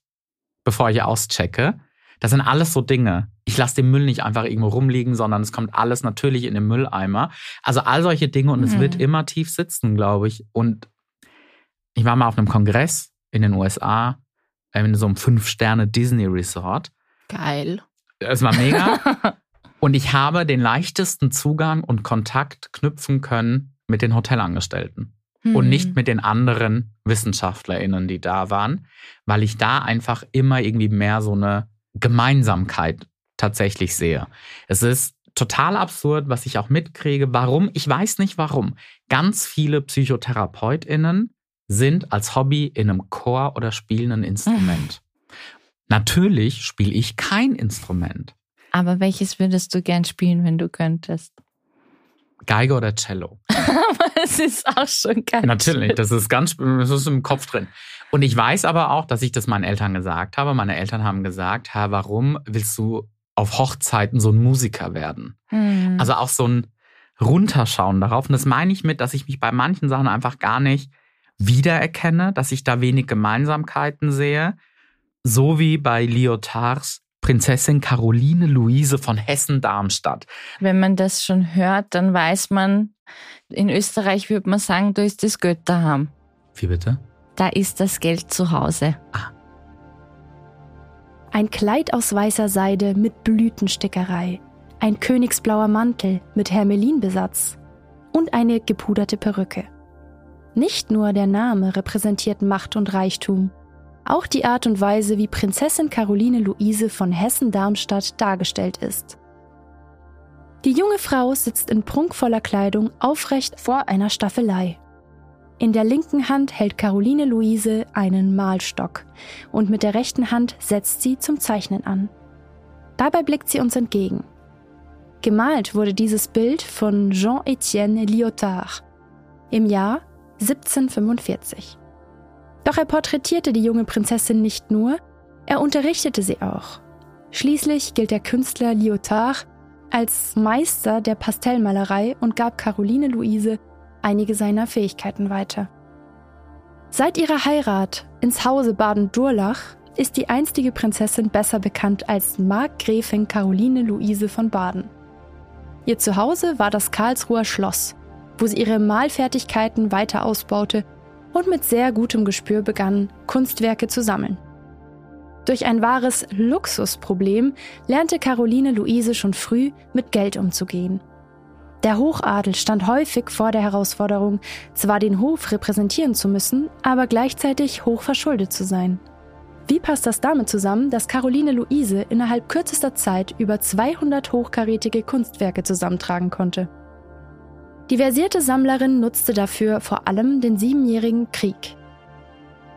bevor ich auschecke. Das sind alles so Dinge. Ich lasse den Müll nicht einfach irgendwo rumliegen, sondern es kommt alles natürlich in den Mülleimer. Also all solche Dinge und mhm. es wird mhm. immer tief sitzen, glaube ich. Und ich war mal auf einem Kongress in den USA in so einem Fünf-Sterne Disney Resort. Geil. Es war mega. und ich habe den leichtesten Zugang und Kontakt knüpfen können mit den Hotelangestellten. und nicht mit den anderen WissenschaftlerInnen, die da waren, weil ich da einfach immer irgendwie mehr so eine Gemeinsamkeit tatsächlich sehe. Es ist total absurd, was ich auch mitkriege. Warum? Ich weiß nicht warum. Ganz viele PsychotherapeutInnen sind als Hobby in einem Chor oder spielen ein Instrument. Natürlich spiele ich kein Instrument. Aber welches würdest du gern spielen, wenn du könntest? Geige oder Cello. aber es ist auch schon ganz. Natürlich, das ist ganz, das ist im Kopf drin. Und ich weiß aber auch, dass ich das meinen Eltern gesagt habe. Meine Eltern haben gesagt, Herr, warum willst du auf Hochzeiten so ein Musiker werden? Mhm. Also auch so ein Runterschauen darauf. Und das meine ich mit, dass ich mich bei manchen Sachen einfach gar nicht wiedererkenne, dass ich da wenig Gemeinsamkeiten sehe. So wie bei Lyotards Prinzessin Caroline Luise von Hessen-Darmstadt. Wenn man das schon hört, dann weiß man, in Österreich würde man sagen, da ist das Geld daheim. Wie bitte? Da ist das Geld zu Hause. Ah. Ein Kleid aus weißer Seide mit Blütenstickerei, ein königsblauer Mantel mit Hermelinbesatz und eine gepuderte Perücke. Nicht nur der Name repräsentiert Macht und Reichtum, auch die Art und Weise, wie Prinzessin Caroline Luise von Hessen-Darmstadt dargestellt ist. Die junge Frau sitzt in prunkvoller Kleidung aufrecht vor einer Staffelei. In der linken Hand hält Caroline Luise einen Malstock und mit der rechten Hand setzt sie zum Zeichnen an. Dabei blickt sie uns entgegen. Gemalt wurde dieses Bild von Jean-Étienne Lyotard im Jahr 1745. Doch er porträtierte die junge Prinzessin nicht nur, er unterrichtete sie auch. Schließlich gilt der Künstler Lyotard als Meister der Pastellmalerei und gab Caroline Luise einige seiner Fähigkeiten weiter. Seit ihrer Heirat ins Hause Baden-Durlach ist die einstige Prinzessin besser bekannt als Markgräfin Caroline Luise von Baden. Ihr Zuhause war das Karlsruher Schloss, wo sie ihre Malfertigkeiten weiter ausbaute und mit sehr gutem Gespür begann, Kunstwerke zu sammeln. Durch ein wahres Luxusproblem lernte Caroline Luise schon früh mit Geld umzugehen. Der Hochadel stand häufig vor der Herausforderung, zwar den Hof repräsentieren zu müssen, aber gleichzeitig hoch verschuldet zu sein. Wie passt das damit zusammen, dass Caroline Luise innerhalb kürzester Zeit über 200 hochkarätige Kunstwerke zusammentragen konnte? Die versierte Sammlerin nutzte dafür vor allem den Siebenjährigen Krieg.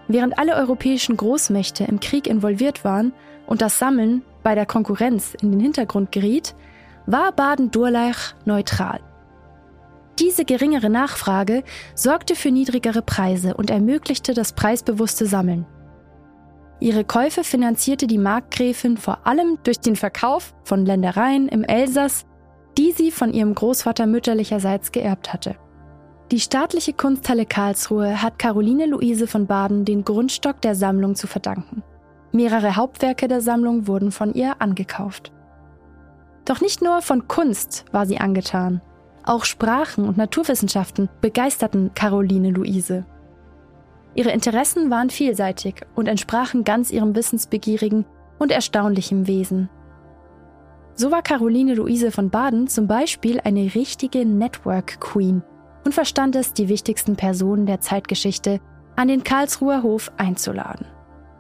Während alle europäischen Großmächte im Krieg involviert waren und das Sammeln bei der Konkurrenz in den Hintergrund geriet, war Baden-Durlach neutral. Diese geringere Nachfrage sorgte für niedrigere Preise und ermöglichte das preisbewusste Sammeln. Ihre Käufe finanzierte die Markgräfin vor allem durch den Verkauf von Ländereien im Elsass die sie von ihrem Großvater mütterlicherseits geerbt hatte. Die staatliche Kunsthalle Karlsruhe hat Caroline Luise von Baden den Grundstock der Sammlung zu verdanken. Mehrere Hauptwerke der Sammlung wurden von ihr angekauft. Doch nicht nur von Kunst war sie angetan. Auch Sprachen und Naturwissenschaften begeisterten Caroline Luise. Ihre Interessen waren vielseitig und entsprachen ganz ihrem wissensbegierigen und erstaunlichem Wesen. So war Caroline Luise von Baden zum Beispiel eine richtige Network Queen und verstand es, die wichtigsten Personen der Zeitgeschichte an den Karlsruher Hof einzuladen.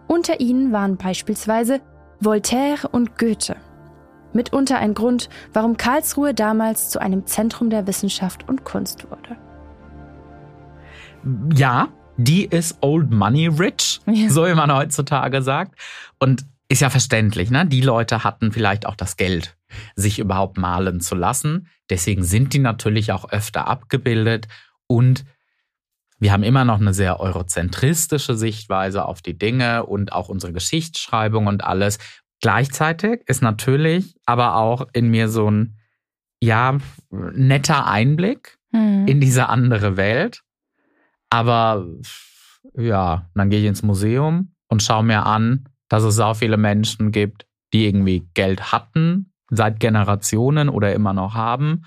Unter ihnen waren beispielsweise Voltaire und Goethe. Mitunter ein Grund, warum Karlsruhe damals zu einem Zentrum der Wissenschaft und Kunst wurde. Ja, die ist Old Money Rich, ja. so wie man heutzutage sagt. Und ist ja verständlich, ne? Die Leute hatten vielleicht auch das Geld, sich überhaupt malen zu lassen. Deswegen sind die natürlich auch öfter abgebildet und wir haben immer noch eine sehr eurozentristische Sichtweise auf die Dinge und auch unsere Geschichtsschreibung und alles. Gleichzeitig ist natürlich aber auch in mir so ein, ja, netter Einblick mhm. in diese andere Welt. Aber ja, dann gehe ich ins Museum und schaue mir an, dass es auch viele Menschen gibt, die irgendwie Geld hatten seit Generationen oder immer noch haben.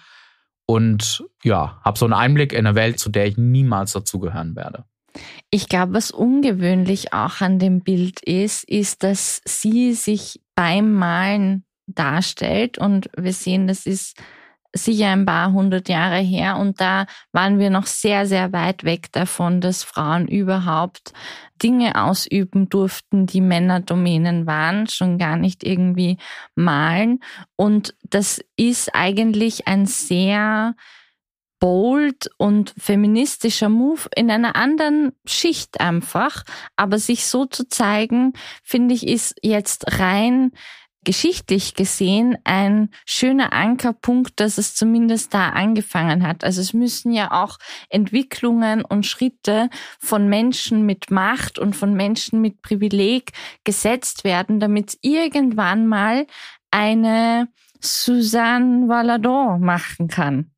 Und ja, habe so einen Einblick in eine Welt, zu der ich niemals dazugehören werde. Ich glaube, was ungewöhnlich auch an dem Bild ist, ist, dass sie sich beim Malen darstellt und wir sehen, das ist sicher ein paar hundert Jahre her und da waren wir noch sehr, sehr weit weg davon, dass Frauen überhaupt Dinge ausüben durften, die Männerdomänen waren, schon gar nicht irgendwie malen. Und das ist eigentlich ein sehr bold und feministischer Move in einer anderen Schicht einfach. Aber sich so zu zeigen, finde ich, ist jetzt rein geschichtlich gesehen ein schöner Ankerpunkt, dass es zumindest da angefangen hat. Also es müssen ja auch Entwicklungen und Schritte von Menschen mit Macht und von Menschen mit Privileg gesetzt werden, damit irgendwann mal eine Suzanne Valadon machen kann.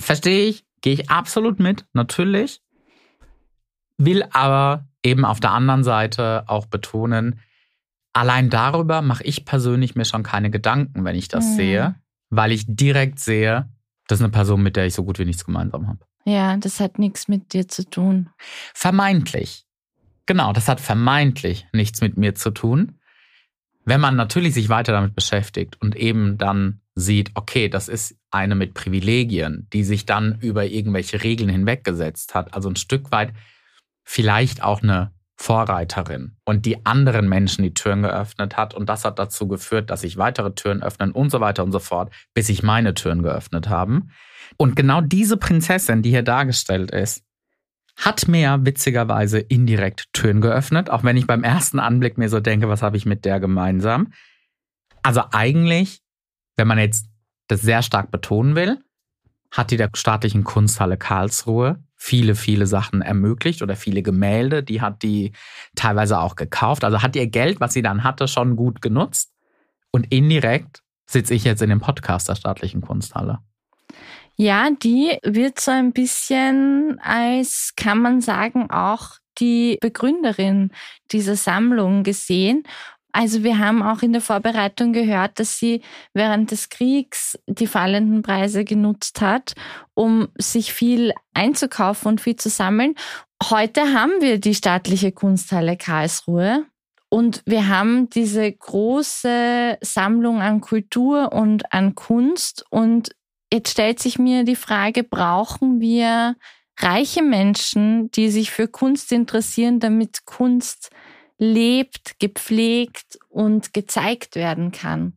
Verstehe ich, gehe ich absolut mit, natürlich. Will aber eben auf der anderen Seite auch betonen, Allein darüber mache ich persönlich mir schon keine Gedanken, wenn ich das mhm. sehe, weil ich direkt sehe, das ist eine Person, mit der ich so gut wie nichts gemeinsam habe. Ja, das hat nichts mit dir zu tun. Vermeintlich. Genau, das hat vermeintlich nichts mit mir zu tun. Wenn man natürlich sich weiter damit beschäftigt und eben dann sieht, okay, das ist eine mit Privilegien, die sich dann über irgendwelche Regeln hinweggesetzt hat, also ein Stück weit vielleicht auch eine Vorreiterin und die anderen Menschen die Türen geöffnet hat. Und das hat dazu geführt, dass sich weitere Türen öffnen und so weiter und so fort, bis sich meine Türen geöffnet haben. Und genau diese Prinzessin, die hier dargestellt ist, hat mir witzigerweise indirekt Türen geöffnet, auch wenn ich beim ersten Anblick mir so denke, was habe ich mit der gemeinsam? Also eigentlich, wenn man jetzt das sehr stark betonen will, hat die der staatlichen Kunsthalle Karlsruhe viele, viele Sachen ermöglicht oder viele Gemälde. Die hat die teilweise auch gekauft. Also hat ihr Geld, was sie dann hatte, schon gut genutzt. Und indirekt sitze ich jetzt in dem Podcast der staatlichen Kunsthalle. Ja, die wird so ein bisschen als, kann man sagen, auch die Begründerin dieser Sammlung gesehen. Also wir haben auch in der Vorbereitung gehört, dass sie während des Kriegs die fallenden Preise genutzt hat, um sich viel einzukaufen und viel zu sammeln. Heute haben wir die staatliche Kunsthalle Karlsruhe und wir haben diese große Sammlung an Kultur und an Kunst. Und jetzt stellt sich mir die Frage, brauchen wir reiche Menschen, die sich für Kunst interessieren, damit Kunst lebt, gepflegt und gezeigt werden kann?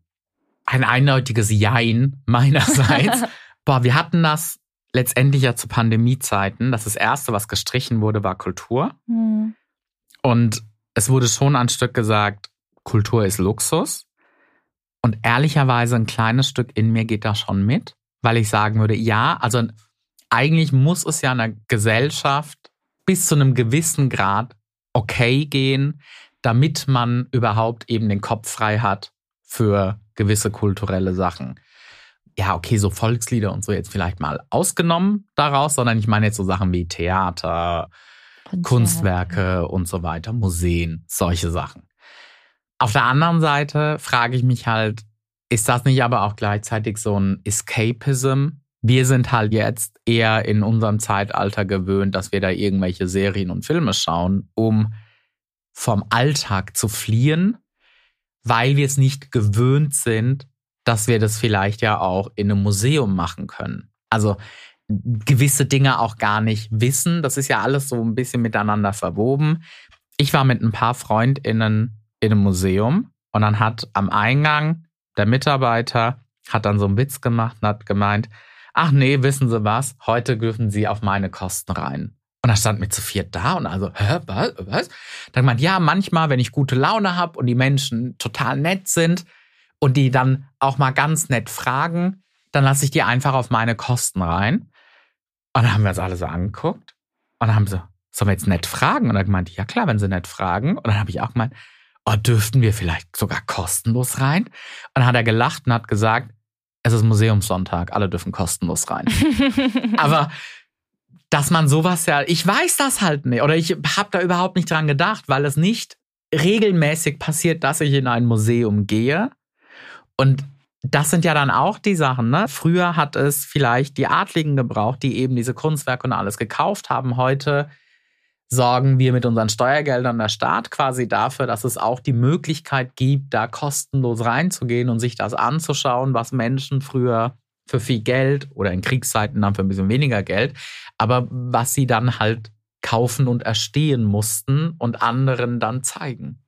Ein eindeutiges Jein meinerseits. Boah, wir hatten das letztendlich ja zu Pandemiezeiten. Das, das erste, was gestrichen wurde, war Kultur. Mhm. Und es wurde schon ein Stück gesagt, Kultur ist Luxus. Und ehrlicherweise ein kleines Stück in mir geht da schon mit, weil ich sagen würde, ja, also eigentlich muss es ja einer Gesellschaft bis zu einem gewissen Grad okay gehen, damit man überhaupt eben den Kopf frei hat für gewisse kulturelle Sachen. Ja, okay, so Volkslieder und so jetzt vielleicht mal ausgenommen daraus, sondern ich meine jetzt so Sachen wie Theater, Konzerte. Kunstwerke und so weiter, Museen, solche Sachen. Auf der anderen Seite frage ich mich halt, ist das nicht aber auch gleichzeitig so ein Escapism? Wir sind halt jetzt eher in unserem Zeitalter gewöhnt, dass wir da irgendwelche Serien und Filme schauen, um vom Alltag zu fliehen, weil wir es nicht gewöhnt sind, dass wir das vielleicht ja auch in einem Museum machen können. Also gewisse Dinge auch gar nicht wissen. Das ist ja alles so ein bisschen miteinander verwoben. Ich war mit ein paar Freundinnen in einem Museum und dann hat am Eingang der Mitarbeiter hat dann so einen Witz gemacht und hat gemeint, ach nee, wissen Sie was, heute dürfen Sie auf meine Kosten rein. Und dann stand mir zu viert da und also, hä, was? was? Dann meint, ja, manchmal, wenn ich gute Laune habe und die Menschen total nett sind und die dann auch mal ganz nett fragen, dann lasse ich die einfach auf meine Kosten rein. Und dann haben wir uns alle so angeguckt und dann haben sie, sollen wir jetzt nett fragen? Und dann ich, ja klar, wenn sie nett fragen. Und dann habe ich auch gemeint, oh, dürften wir vielleicht sogar kostenlos rein? Und dann hat er gelacht und hat gesagt, es ist Museumssonntag, alle dürfen kostenlos rein. Aber dass man sowas ja, ich weiß das halt nicht oder ich habe da überhaupt nicht dran gedacht, weil es nicht regelmäßig passiert, dass ich in ein Museum gehe. Und das sind ja dann auch die Sachen. Ne? Früher hat es vielleicht die Adligen gebraucht, die eben diese Kunstwerke und alles gekauft haben. Heute sorgen wir mit unseren Steuergeldern der Staat quasi dafür, dass es auch die Möglichkeit gibt, da kostenlos reinzugehen und sich das anzuschauen, was Menschen früher für viel Geld oder in Kriegszeiten dann für ein bisschen weniger Geld, aber was sie dann halt kaufen und erstehen mussten und anderen dann zeigen.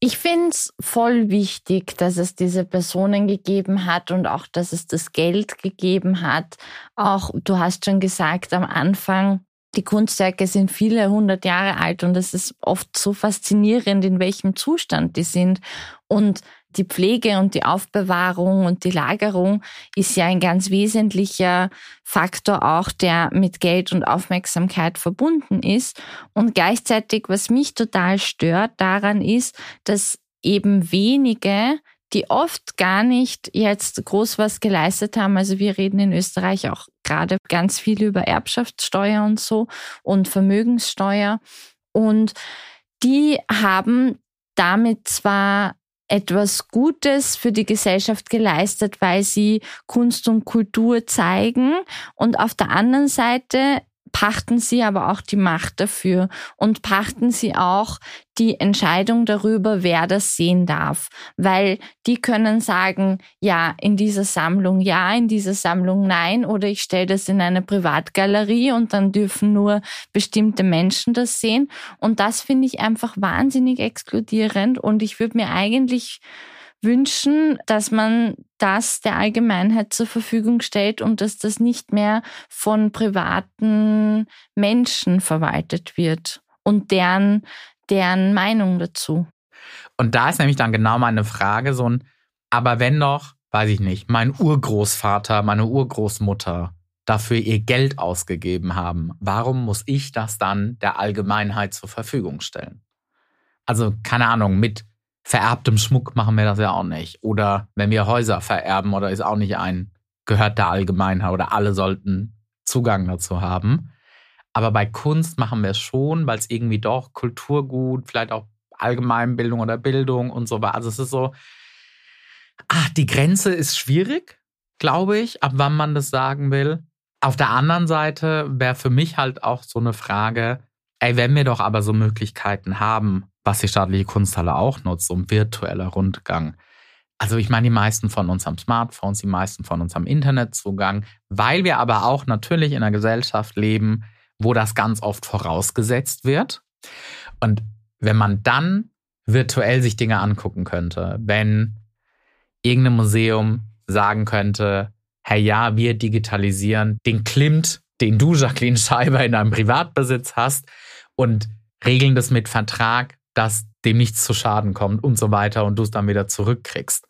Ich finde es voll wichtig, dass es diese Personen gegeben hat und auch, dass es das Geld gegeben hat. Auch, du hast schon gesagt am Anfang, die Kunstwerke sind viele hundert Jahre alt und es ist oft so faszinierend, in welchem Zustand die sind. Und die Pflege und die Aufbewahrung und die Lagerung ist ja ein ganz wesentlicher Faktor auch, der mit Geld und Aufmerksamkeit verbunden ist. Und gleichzeitig, was mich total stört daran ist, dass eben wenige die oft gar nicht jetzt groß was geleistet haben. Also wir reden in Österreich auch gerade ganz viel über Erbschaftssteuer und so und Vermögenssteuer. Und die haben damit zwar etwas Gutes für die Gesellschaft geleistet, weil sie Kunst und Kultur zeigen. Und auf der anderen Seite pachten sie aber auch die Macht dafür und pachten sie auch die Entscheidung darüber, wer das sehen darf. Weil die können sagen, ja, in dieser Sammlung ja, in dieser Sammlung nein, oder ich stelle das in eine Privatgalerie und dann dürfen nur bestimmte Menschen das sehen. Und das finde ich einfach wahnsinnig exkludierend und ich würde mir eigentlich wünschen, dass man das der Allgemeinheit zur Verfügung stellt und dass das nicht mehr von privaten Menschen verwaltet wird und deren, deren Meinung dazu. Und da ist nämlich dann genau meine Frage, so ein, aber wenn doch, weiß ich nicht, mein Urgroßvater, meine Urgroßmutter dafür ihr Geld ausgegeben haben, warum muss ich das dann der Allgemeinheit zur Verfügung stellen? Also keine Ahnung, mit vererbtem Schmuck machen wir das ja auch nicht. Oder wenn wir Häuser vererben oder ist auch nicht ein, gehört der Allgemeinheit oder alle sollten Zugang dazu haben. Aber bei Kunst machen wir es schon, weil es irgendwie doch Kulturgut, vielleicht auch Allgemeinbildung oder Bildung und so war. Also es ist so, ach, die Grenze ist schwierig, glaube ich, ab wann man das sagen will. Auf der anderen Seite wäre für mich halt auch so eine Frage, ey, wenn wir doch aber so Möglichkeiten haben, was die staatliche Kunsthalle auch nutzt, um virtueller Rundgang. Also ich meine, die meisten von uns haben Smartphones, die meisten von uns haben Internetzugang, weil wir aber auch natürlich in einer Gesellschaft leben, wo das ganz oft vorausgesetzt wird. Und wenn man dann virtuell sich Dinge angucken könnte, wenn irgendein Museum sagen könnte, hey ja, wir digitalisieren den Klimt, den du, Jacqueline Scheiber, in deinem Privatbesitz hast und regeln das mit Vertrag, dass dem nichts zu Schaden kommt und so weiter und du es dann wieder zurückkriegst.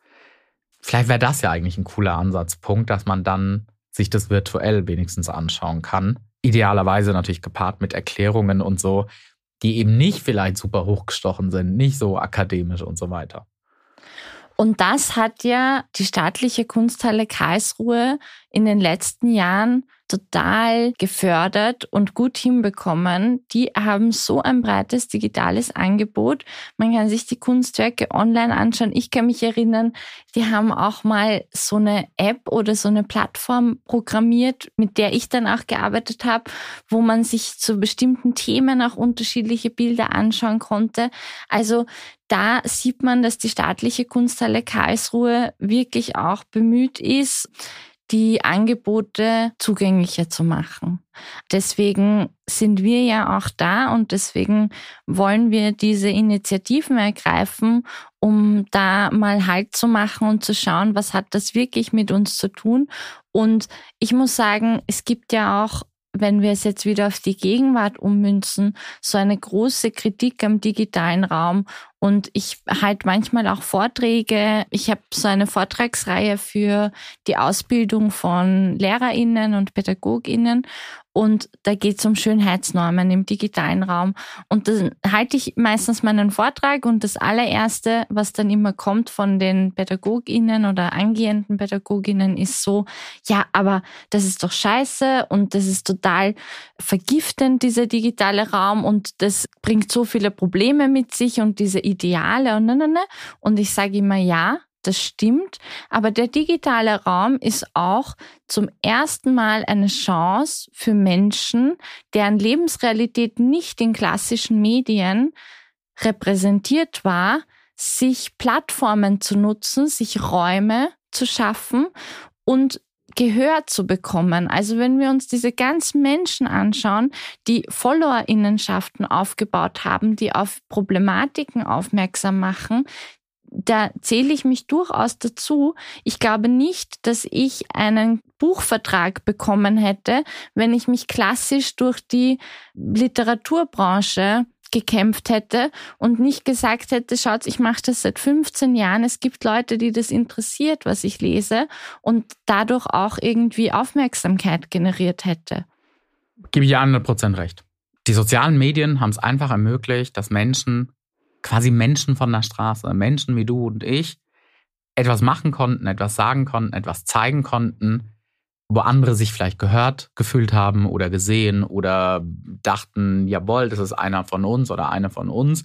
Vielleicht wäre das ja eigentlich ein cooler Ansatzpunkt, dass man dann sich das virtuell wenigstens anschauen kann. Idealerweise natürlich gepaart mit Erklärungen und so, die eben nicht vielleicht super hochgestochen sind, nicht so akademisch und so weiter. Und das hat ja die staatliche Kunsthalle Karlsruhe in den letzten Jahren total gefördert und gut hinbekommen. Die haben so ein breites digitales Angebot. Man kann sich die Kunstwerke online anschauen. Ich kann mich erinnern, die haben auch mal so eine App oder so eine Plattform programmiert, mit der ich dann auch gearbeitet habe, wo man sich zu bestimmten Themen auch unterschiedliche Bilder anschauen konnte. Also da sieht man, dass die staatliche Kunsthalle Karlsruhe wirklich auch bemüht ist, die Angebote zugänglicher zu machen. Deswegen sind wir ja auch da und deswegen wollen wir diese Initiativen ergreifen, um da mal Halt zu machen und zu schauen, was hat das wirklich mit uns zu tun. Und ich muss sagen, es gibt ja auch wenn wir es jetzt wieder auf die Gegenwart ummünzen, so eine große Kritik am digitalen Raum und ich halte manchmal auch Vorträge. Ich habe so eine Vortragsreihe für die Ausbildung von Lehrerinnen und Pädagoginnen. Und da geht es um Schönheitsnormen im digitalen Raum. Und dann halte ich meistens meinen Vortrag und das allererste, was dann immer kommt von den Pädagoginnen oder angehenden Pädagoginnen, ist so, ja, aber das ist doch scheiße und das ist total vergiftend, dieser digitale Raum und das bringt so viele Probleme mit sich und diese Ideale und ne, ne, ne. Und ich sage immer ja, das stimmt, aber der digitale Raum ist auch zum ersten Mal eine Chance für Menschen, deren Lebensrealität nicht in klassischen Medien repräsentiert war, sich Plattformen zu nutzen, sich Räume zu schaffen und Gehör zu bekommen. Also wenn wir uns diese ganzen Menschen anschauen, die Followerinnenschaften aufgebaut haben, die auf Problematiken aufmerksam machen, da zähle ich mich durchaus dazu. Ich glaube nicht, dass ich einen Buchvertrag bekommen hätte, wenn ich mich klassisch durch die Literaturbranche gekämpft hätte und nicht gesagt hätte, schaut, ich mache das seit 15 Jahren. Es gibt Leute, die das interessiert, was ich lese und dadurch auch irgendwie Aufmerksamkeit generiert hätte. Gebe ich dir 100% recht. Die sozialen Medien haben es einfach ermöglicht, dass Menschen, quasi Menschen von der Straße, Menschen wie du und ich, etwas machen konnten, etwas sagen konnten, etwas zeigen konnten, wo andere sich vielleicht gehört gefühlt haben oder gesehen oder dachten, jawohl, das ist einer von uns oder eine von uns.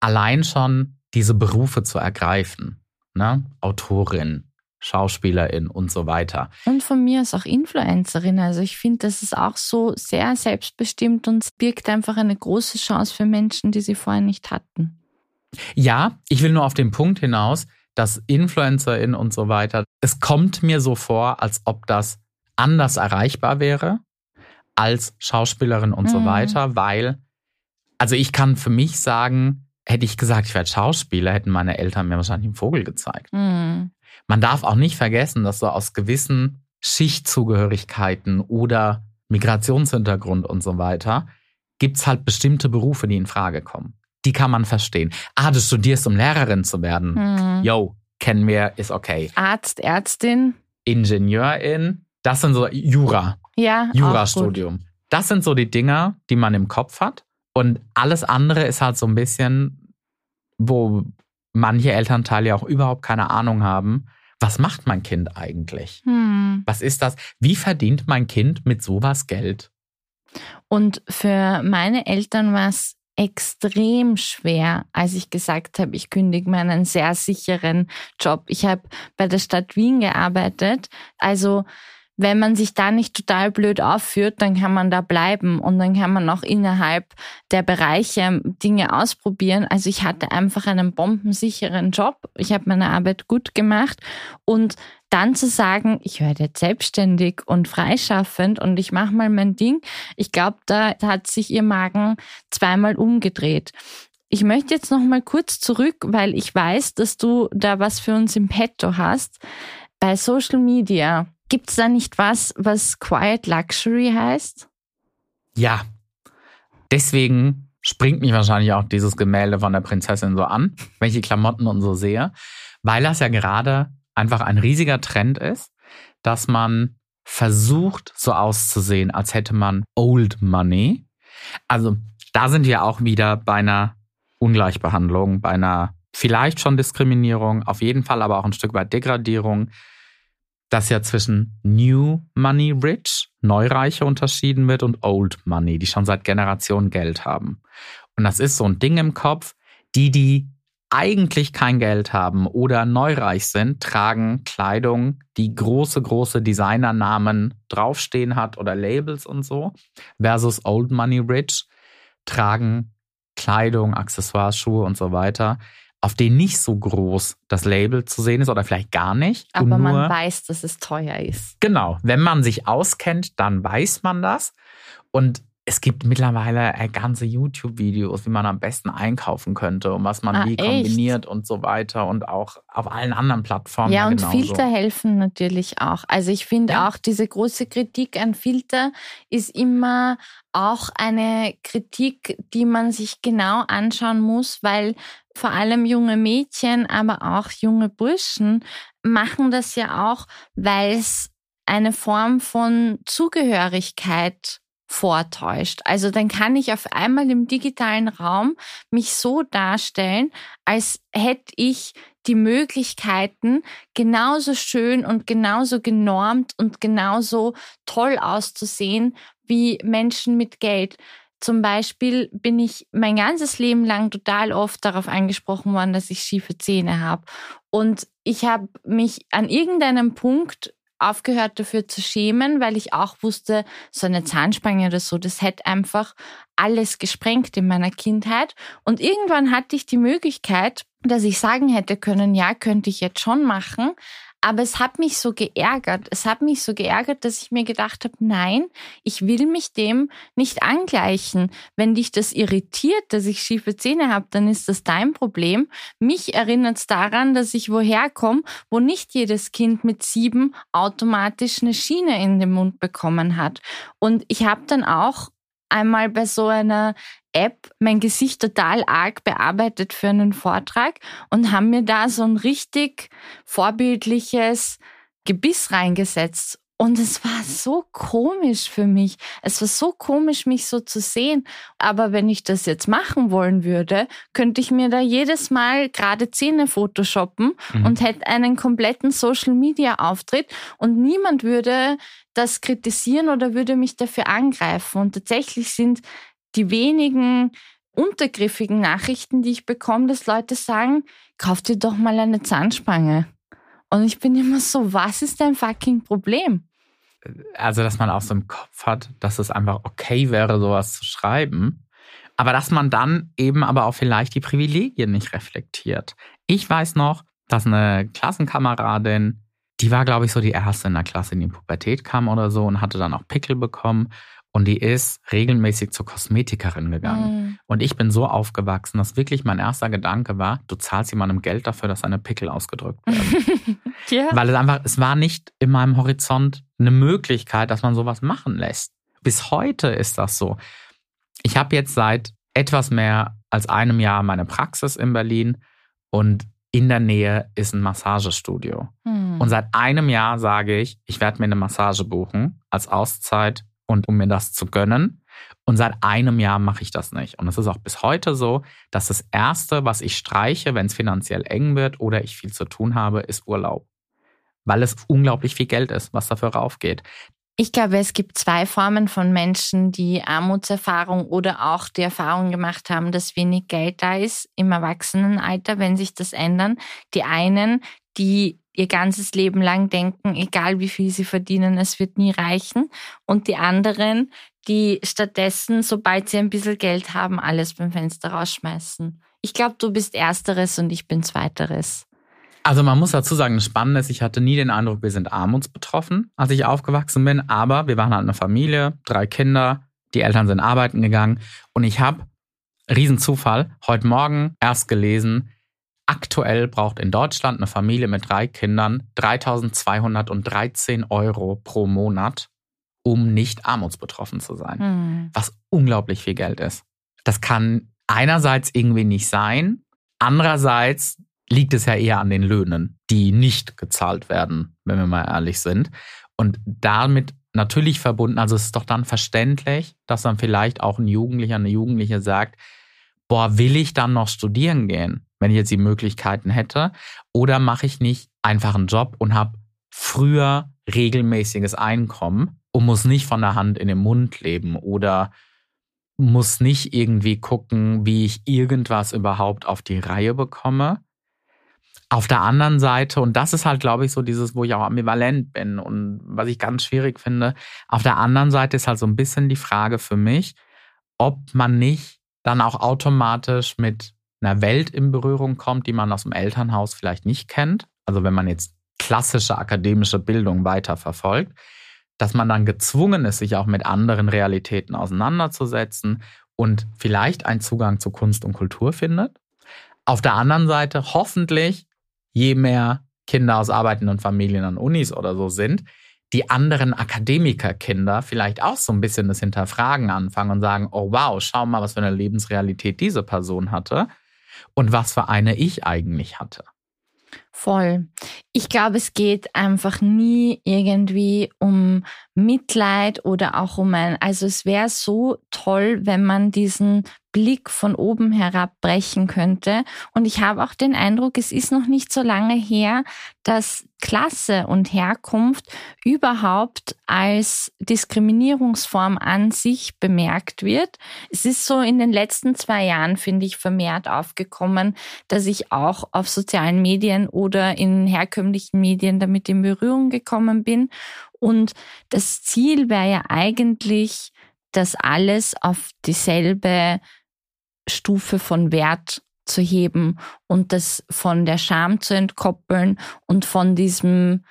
Allein schon diese Berufe zu ergreifen, ne? Autorin, Schauspielerin und so weiter. Und von mir ist auch Influencerin. Also ich finde, das ist auch so sehr selbstbestimmt und birgt einfach eine große Chance für Menschen, die sie vorher nicht hatten. Ja, ich will nur auf den Punkt hinaus, dass Influencerin und so weiter, es kommt mir so vor, als ob das anders erreichbar wäre als Schauspielerin und mhm. so weiter, weil, also ich kann für mich sagen, hätte ich gesagt, ich werde Schauspieler, hätten meine Eltern mir wahrscheinlich einen Vogel gezeigt. Mhm. Man darf auch nicht vergessen, dass so aus gewissen Schichtzugehörigkeiten oder Migrationshintergrund und so weiter gibt es halt bestimmte Berufe, die in Frage kommen. Die kann man verstehen. Ah, du studierst, um Lehrerin zu werden. Mhm. Yo, kennen wir, ist okay. Arzt, Ärztin. Ingenieurin, das sind so Jura. Ja. Jurastudium. Das sind so die Dinger, die man im Kopf hat. Und alles andere ist halt so ein bisschen, wo manche Elternteile ja auch überhaupt keine Ahnung haben. Was macht mein Kind eigentlich? Hm. Was ist das? Wie verdient mein Kind mit sowas Geld? Und für meine Eltern war es extrem schwer, als ich gesagt habe, ich kündige meinen sehr sicheren Job. Ich habe bei der Stadt Wien gearbeitet. Also wenn man sich da nicht total blöd aufführt, dann kann man da bleiben und dann kann man auch innerhalb der Bereiche Dinge ausprobieren. Also ich hatte einfach einen bombensicheren Job. Ich habe meine Arbeit gut gemacht und dann zu sagen, ich werde jetzt selbstständig und freischaffend und ich mache mal mein Ding. Ich glaube, da hat sich ihr Magen zweimal umgedreht. Ich möchte jetzt noch mal kurz zurück, weil ich weiß, dass du da was für uns im Petto hast. Bei Social Media Gibt es da nicht was, was Quiet Luxury heißt? Ja. Deswegen springt mich wahrscheinlich auch dieses Gemälde von der Prinzessin so an, wenn ich die Klamotten und so sehe, weil das ja gerade einfach ein riesiger Trend ist, dass man versucht, so auszusehen, als hätte man Old Money. Also da sind wir auch wieder bei einer Ungleichbehandlung, bei einer vielleicht schon Diskriminierung, auf jeden Fall aber auch ein Stück weit Degradierung dass ja zwischen New Money Rich, Neureiche unterschieden wird und Old Money, die schon seit Generationen Geld haben. Und das ist so ein Ding im Kopf, die, die eigentlich kein Geld haben oder neureich sind, tragen Kleidung, die große, große Designernamen draufstehen hat oder Labels und so, versus Old Money Rich tragen Kleidung, Accessoires, Schuhe und so weiter, auf denen nicht so groß das Label zu sehen ist oder vielleicht gar nicht. Aber man weiß, dass es teuer ist. Genau, wenn man sich auskennt, dann weiß man das. Und es gibt mittlerweile äh, ganze YouTube-Videos, wie man am besten einkaufen könnte und was man ah, wie echt? kombiniert und so weiter und auch auf allen anderen Plattformen. Ja, und genauso. Filter helfen natürlich auch. Also ich finde ja. auch diese große Kritik an Filter ist immer auch eine Kritik, die man sich genau anschauen muss, weil vor allem junge Mädchen, aber auch junge Burschen machen das ja auch, weil es eine Form von Zugehörigkeit vortäuscht. Also dann kann ich auf einmal im digitalen Raum mich so darstellen, als hätte ich die Möglichkeiten, genauso schön und genauso genormt und genauso toll auszusehen wie Menschen mit Geld. Zum Beispiel bin ich mein ganzes Leben lang total oft darauf angesprochen worden, dass ich schiefe Zähne habe. Und ich habe mich an irgendeinem Punkt aufgehört dafür zu schämen, weil ich auch wusste, so eine Zahnspange oder so, das hätte einfach alles gesprengt in meiner Kindheit. Und irgendwann hatte ich die Möglichkeit, dass ich sagen hätte können, ja, könnte ich jetzt schon machen. Aber es hat mich so geärgert. Es hat mich so geärgert, dass ich mir gedacht habe, nein, ich will mich dem nicht angleichen. Wenn dich das irritiert, dass ich schiefe Zähne habe, dann ist das dein Problem. Mich erinnert es daran, dass ich woher komme, wo nicht jedes Kind mit sieben automatisch eine Schiene in den Mund bekommen hat. Und ich habe dann auch einmal bei so einer App mein Gesicht total arg bearbeitet für einen Vortrag und haben mir da so ein richtig vorbildliches Gebiss reingesetzt. Und es war so komisch für mich. Es war so komisch, mich so zu sehen. Aber wenn ich das jetzt machen wollen würde, könnte ich mir da jedes Mal gerade Zähne photoshoppen mhm. und hätte einen kompletten Social Media Auftritt und niemand würde das kritisieren oder würde mich dafür angreifen. Und tatsächlich sind die wenigen untergriffigen Nachrichten, die ich bekomme, dass Leute sagen, kauf dir doch mal eine Zahnspange. Und ich bin immer so, was ist dein fucking Problem? Also, dass man auch so im Kopf hat, dass es einfach okay wäre, sowas zu schreiben. Aber dass man dann eben aber auch vielleicht die Privilegien nicht reflektiert. Ich weiß noch, dass eine Klassenkameradin, die war, glaube ich, so die erste in der Klasse, in die Pubertät kam oder so und hatte dann auch Pickel bekommen. Und die ist regelmäßig zur Kosmetikerin gegangen. Mhm. Und ich bin so aufgewachsen, dass wirklich mein erster Gedanke war, du zahlst jemandem Geld dafür, dass seine Pickel ausgedrückt werden. ja. Weil es einfach, es war nicht in meinem Horizont eine Möglichkeit, dass man sowas machen lässt. Bis heute ist das so. Ich habe jetzt seit etwas mehr als einem Jahr meine Praxis in Berlin und in der Nähe ist ein Massagestudio. Mhm. Und seit einem Jahr sage ich, ich werde mir eine Massage buchen als Auszeit und um mir das zu gönnen. Und seit einem Jahr mache ich das nicht. Und es ist auch bis heute so, dass das Erste, was ich streiche, wenn es finanziell eng wird oder ich viel zu tun habe, ist Urlaub. Weil es unglaublich viel Geld ist, was dafür raufgeht. Ich glaube, es gibt zwei Formen von Menschen, die Armutserfahrung oder auch die Erfahrung gemacht haben, dass wenig Geld da ist im Erwachsenenalter, wenn sich das ändern. Die einen, die ihr ganzes Leben lang denken, egal wie viel sie verdienen, es wird nie reichen. Und die anderen, die stattdessen, sobald sie ein bisschen Geld haben, alles beim Fenster rausschmeißen. Ich glaube, du bist ersteres und ich bin zweiteres. Also man muss dazu sagen, das Spannende ist, ich hatte nie den Eindruck, wir sind armutsbetroffen, als ich aufgewachsen bin, aber wir waren halt eine Familie, drei Kinder, die Eltern sind arbeiten gegangen und ich habe, Riesenzufall, heute Morgen erst gelesen, Aktuell braucht in Deutschland eine Familie mit drei Kindern 3213 Euro pro Monat, um nicht armutsbetroffen zu sein. Mhm. Was unglaublich viel Geld ist. Das kann einerseits irgendwie nicht sein. Andererseits liegt es ja eher an den Löhnen, die nicht gezahlt werden, wenn wir mal ehrlich sind. Und damit natürlich verbunden, also es ist doch dann verständlich, dass dann vielleicht auch ein Jugendlicher, eine Jugendliche sagt, boah, will ich dann noch studieren gehen? wenn ich jetzt die Möglichkeiten hätte? Oder mache ich nicht einfach einen Job und habe früher regelmäßiges Einkommen und muss nicht von der Hand in den Mund leben oder muss nicht irgendwie gucken, wie ich irgendwas überhaupt auf die Reihe bekomme. Auf der anderen Seite, und das ist halt, glaube ich, so dieses, wo ich auch ambivalent bin und was ich ganz schwierig finde, auf der anderen Seite ist halt so ein bisschen die Frage für mich, ob man nicht dann auch automatisch mit einer Welt in Berührung kommt, die man aus dem Elternhaus vielleicht nicht kennt. Also wenn man jetzt klassische akademische Bildung weiter verfolgt, dass man dann gezwungen ist, sich auch mit anderen Realitäten auseinanderzusetzen und vielleicht einen Zugang zu Kunst und Kultur findet. Auf der anderen Seite hoffentlich, je mehr Kinder aus arbeitenden Familien an Unis oder so sind, die anderen Akademikerkinder vielleicht auch so ein bisschen das Hinterfragen anfangen und sagen, oh wow, schau mal, was für eine Lebensrealität diese Person hatte und was für eine ich eigentlich hatte. Voll. Ich glaube, es geht einfach nie irgendwie um Mitleid oder auch um ein, also es wäre so toll, wenn man diesen Blick von oben herab brechen könnte. Und ich habe auch den Eindruck, es ist noch nicht so lange her, dass Klasse und Herkunft überhaupt als Diskriminierungsform an sich bemerkt wird. Es ist so in den letzten zwei Jahren, finde ich, vermehrt aufgekommen, dass ich auch auf sozialen Medien oder in herkömmlichen Medien damit in Berührung gekommen bin. Und das Ziel wäre ja eigentlich, dass alles auf dieselbe Stufe von Wert zu heben und das von der Scham zu entkoppeln und von diesem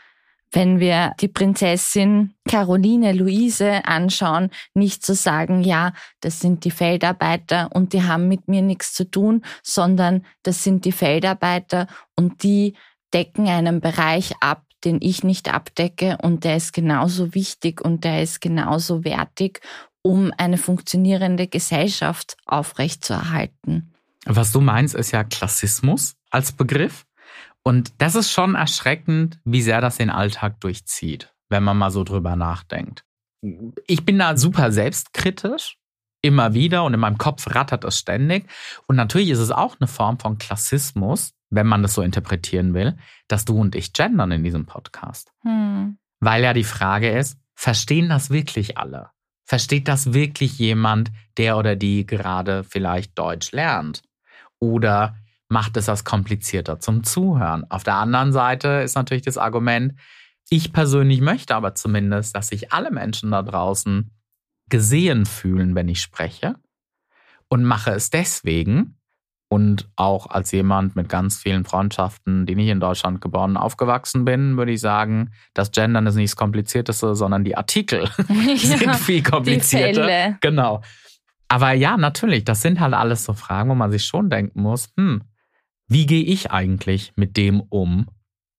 wenn wir die Prinzessin Caroline Luise anschauen, nicht zu sagen, ja, das sind die Feldarbeiter und die haben mit mir nichts zu tun, sondern das sind die Feldarbeiter und die decken einen Bereich ab, den ich nicht abdecke und der ist genauso wichtig und der ist genauso wertig, um eine funktionierende Gesellschaft aufrechtzuerhalten. Was du meinst, ist ja Klassismus als Begriff. Und das ist schon erschreckend, wie sehr das den Alltag durchzieht, wenn man mal so drüber nachdenkt. Ich bin da super selbstkritisch, immer wieder und in meinem Kopf rattert es ständig. Und natürlich ist es auch eine Form von Klassismus, wenn man das so interpretieren will, dass du und ich gendern in diesem Podcast. Hm. Weil ja die Frage ist, verstehen das wirklich alle? Versteht das wirklich jemand, der oder die gerade vielleicht Deutsch lernt? Oder macht es das komplizierter zum Zuhören. Auf der anderen Seite ist natürlich das Argument, ich persönlich möchte aber zumindest, dass sich alle Menschen da draußen gesehen fühlen, wenn ich spreche und mache es deswegen und auch als jemand mit ganz vielen Freundschaften, die nicht in Deutschland geboren, aufgewachsen bin, würde ich sagen, das Gendern ist nicht das Komplizierteste, sondern die Artikel ja, sind viel komplizierter. Die Fälle. Genau. Aber ja, natürlich, das sind halt alles so Fragen, wo man sich schon denken muss, hm, wie gehe ich eigentlich mit dem um,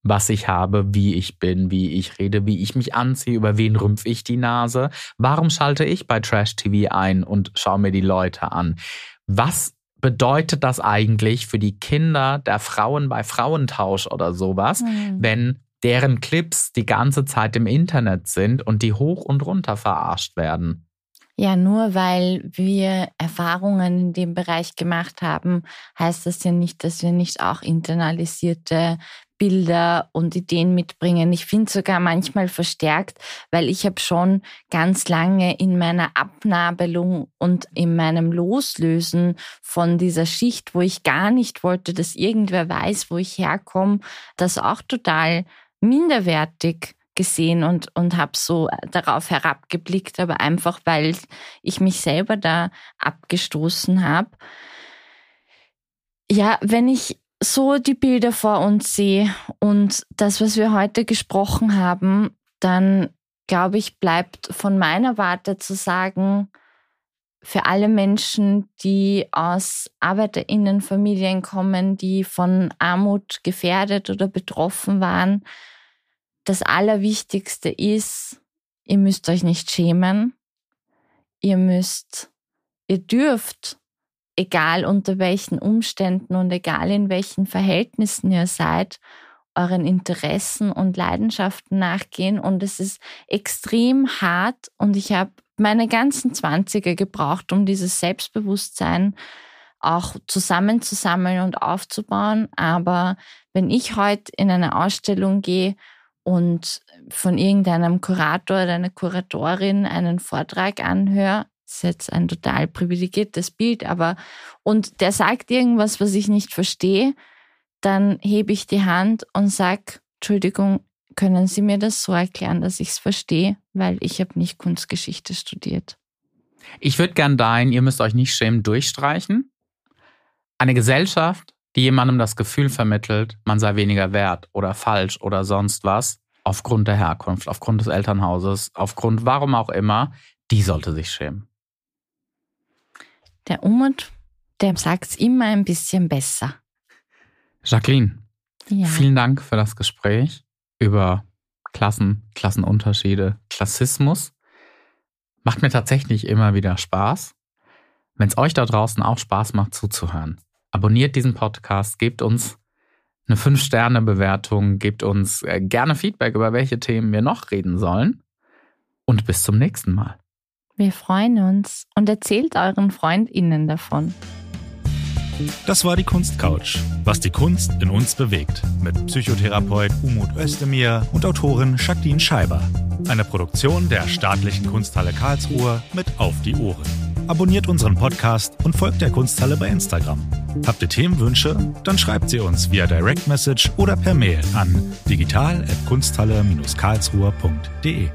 was ich habe, wie ich bin, wie ich rede, wie ich mich anziehe, über wen rümpfe ich die Nase? Warum schalte ich bei Trash TV ein und schaue mir die Leute an? Was bedeutet das eigentlich für die Kinder der Frauen bei Frauentausch oder sowas, mhm. wenn deren Clips die ganze Zeit im Internet sind und die hoch und runter verarscht werden? Ja, nur weil wir Erfahrungen in dem Bereich gemacht haben, heißt das ja nicht, dass wir nicht auch internalisierte Bilder und Ideen mitbringen. Ich finde sogar manchmal verstärkt, weil ich habe schon ganz lange in meiner Abnabelung und in meinem Loslösen von dieser Schicht, wo ich gar nicht wollte, dass irgendwer weiß, wo ich herkomme, das auch total minderwertig gesehen und, und habe so darauf herabgeblickt, aber einfach, weil ich mich selber da abgestoßen habe. Ja, wenn ich so die Bilder vor uns sehe und das, was wir heute gesprochen haben, dann glaube ich, bleibt von meiner Warte zu sagen, für alle Menschen, die aus Arbeiterinnenfamilien kommen, die von Armut gefährdet oder betroffen waren, das Allerwichtigste ist, ihr müsst euch nicht schämen. Ihr müsst, ihr dürft, egal unter welchen Umständen und egal in welchen Verhältnissen ihr seid, euren Interessen und Leidenschaften nachgehen. Und es ist extrem hart und ich habe meine ganzen Zwanziger gebraucht, um dieses Selbstbewusstsein auch zusammenzusammeln und aufzubauen. Aber wenn ich heute in eine Ausstellung gehe und von irgendeinem Kurator oder einer Kuratorin einen Vortrag anhöre, ist jetzt ein total privilegiertes Bild, aber und der sagt irgendwas, was ich nicht verstehe, dann hebe ich die Hand und sage, Entschuldigung, können Sie mir das so erklären, dass ich es verstehe, weil ich habe nicht Kunstgeschichte studiert. Ich würde gern dein, ihr müsst euch nicht schämen, durchstreichen. Eine Gesellschaft, die jemandem das Gefühl vermittelt, man sei weniger wert oder falsch oder sonst was, aufgrund der Herkunft, aufgrund des Elternhauses, aufgrund warum auch immer, die sollte sich schämen. Der Umut, der sagt es immer ein bisschen besser. Jacqueline, ja. vielen Dank für das Gespräch über Klassen, Klassenunterschiede, Klassismus. Macht mir tatsächlich immer wieder Spaß. Wenn es euch da draußen auch Spaß macht zuzuhören, abonniert diesen Podcast, gebt uns eine 5-Sterne-Bewertung, gebt uns äh, gerne Feedback über welche Themen wir noch reden sollen. Und bis zum nächsten Mal. Wir freuen uns und erzählt euren FreundInnen davon. Das war die Kunstcouch, was die Kunst in uns bewegt, mit Psychotherapeut Umut Özdemir und Autorin Jacqueline Scheiber. Eine Produktion der Staatlichen Kunsthalle Karlsruhe mit Auf die Ohren. Abonniert unseren Podcast und folgt der Kunsthalle bei Instagram. Habt ihr Themenwünsche? Dann schreibt sie uns via Direct Message oder per Mail an digital.kunsthalle-karlsruhe.de.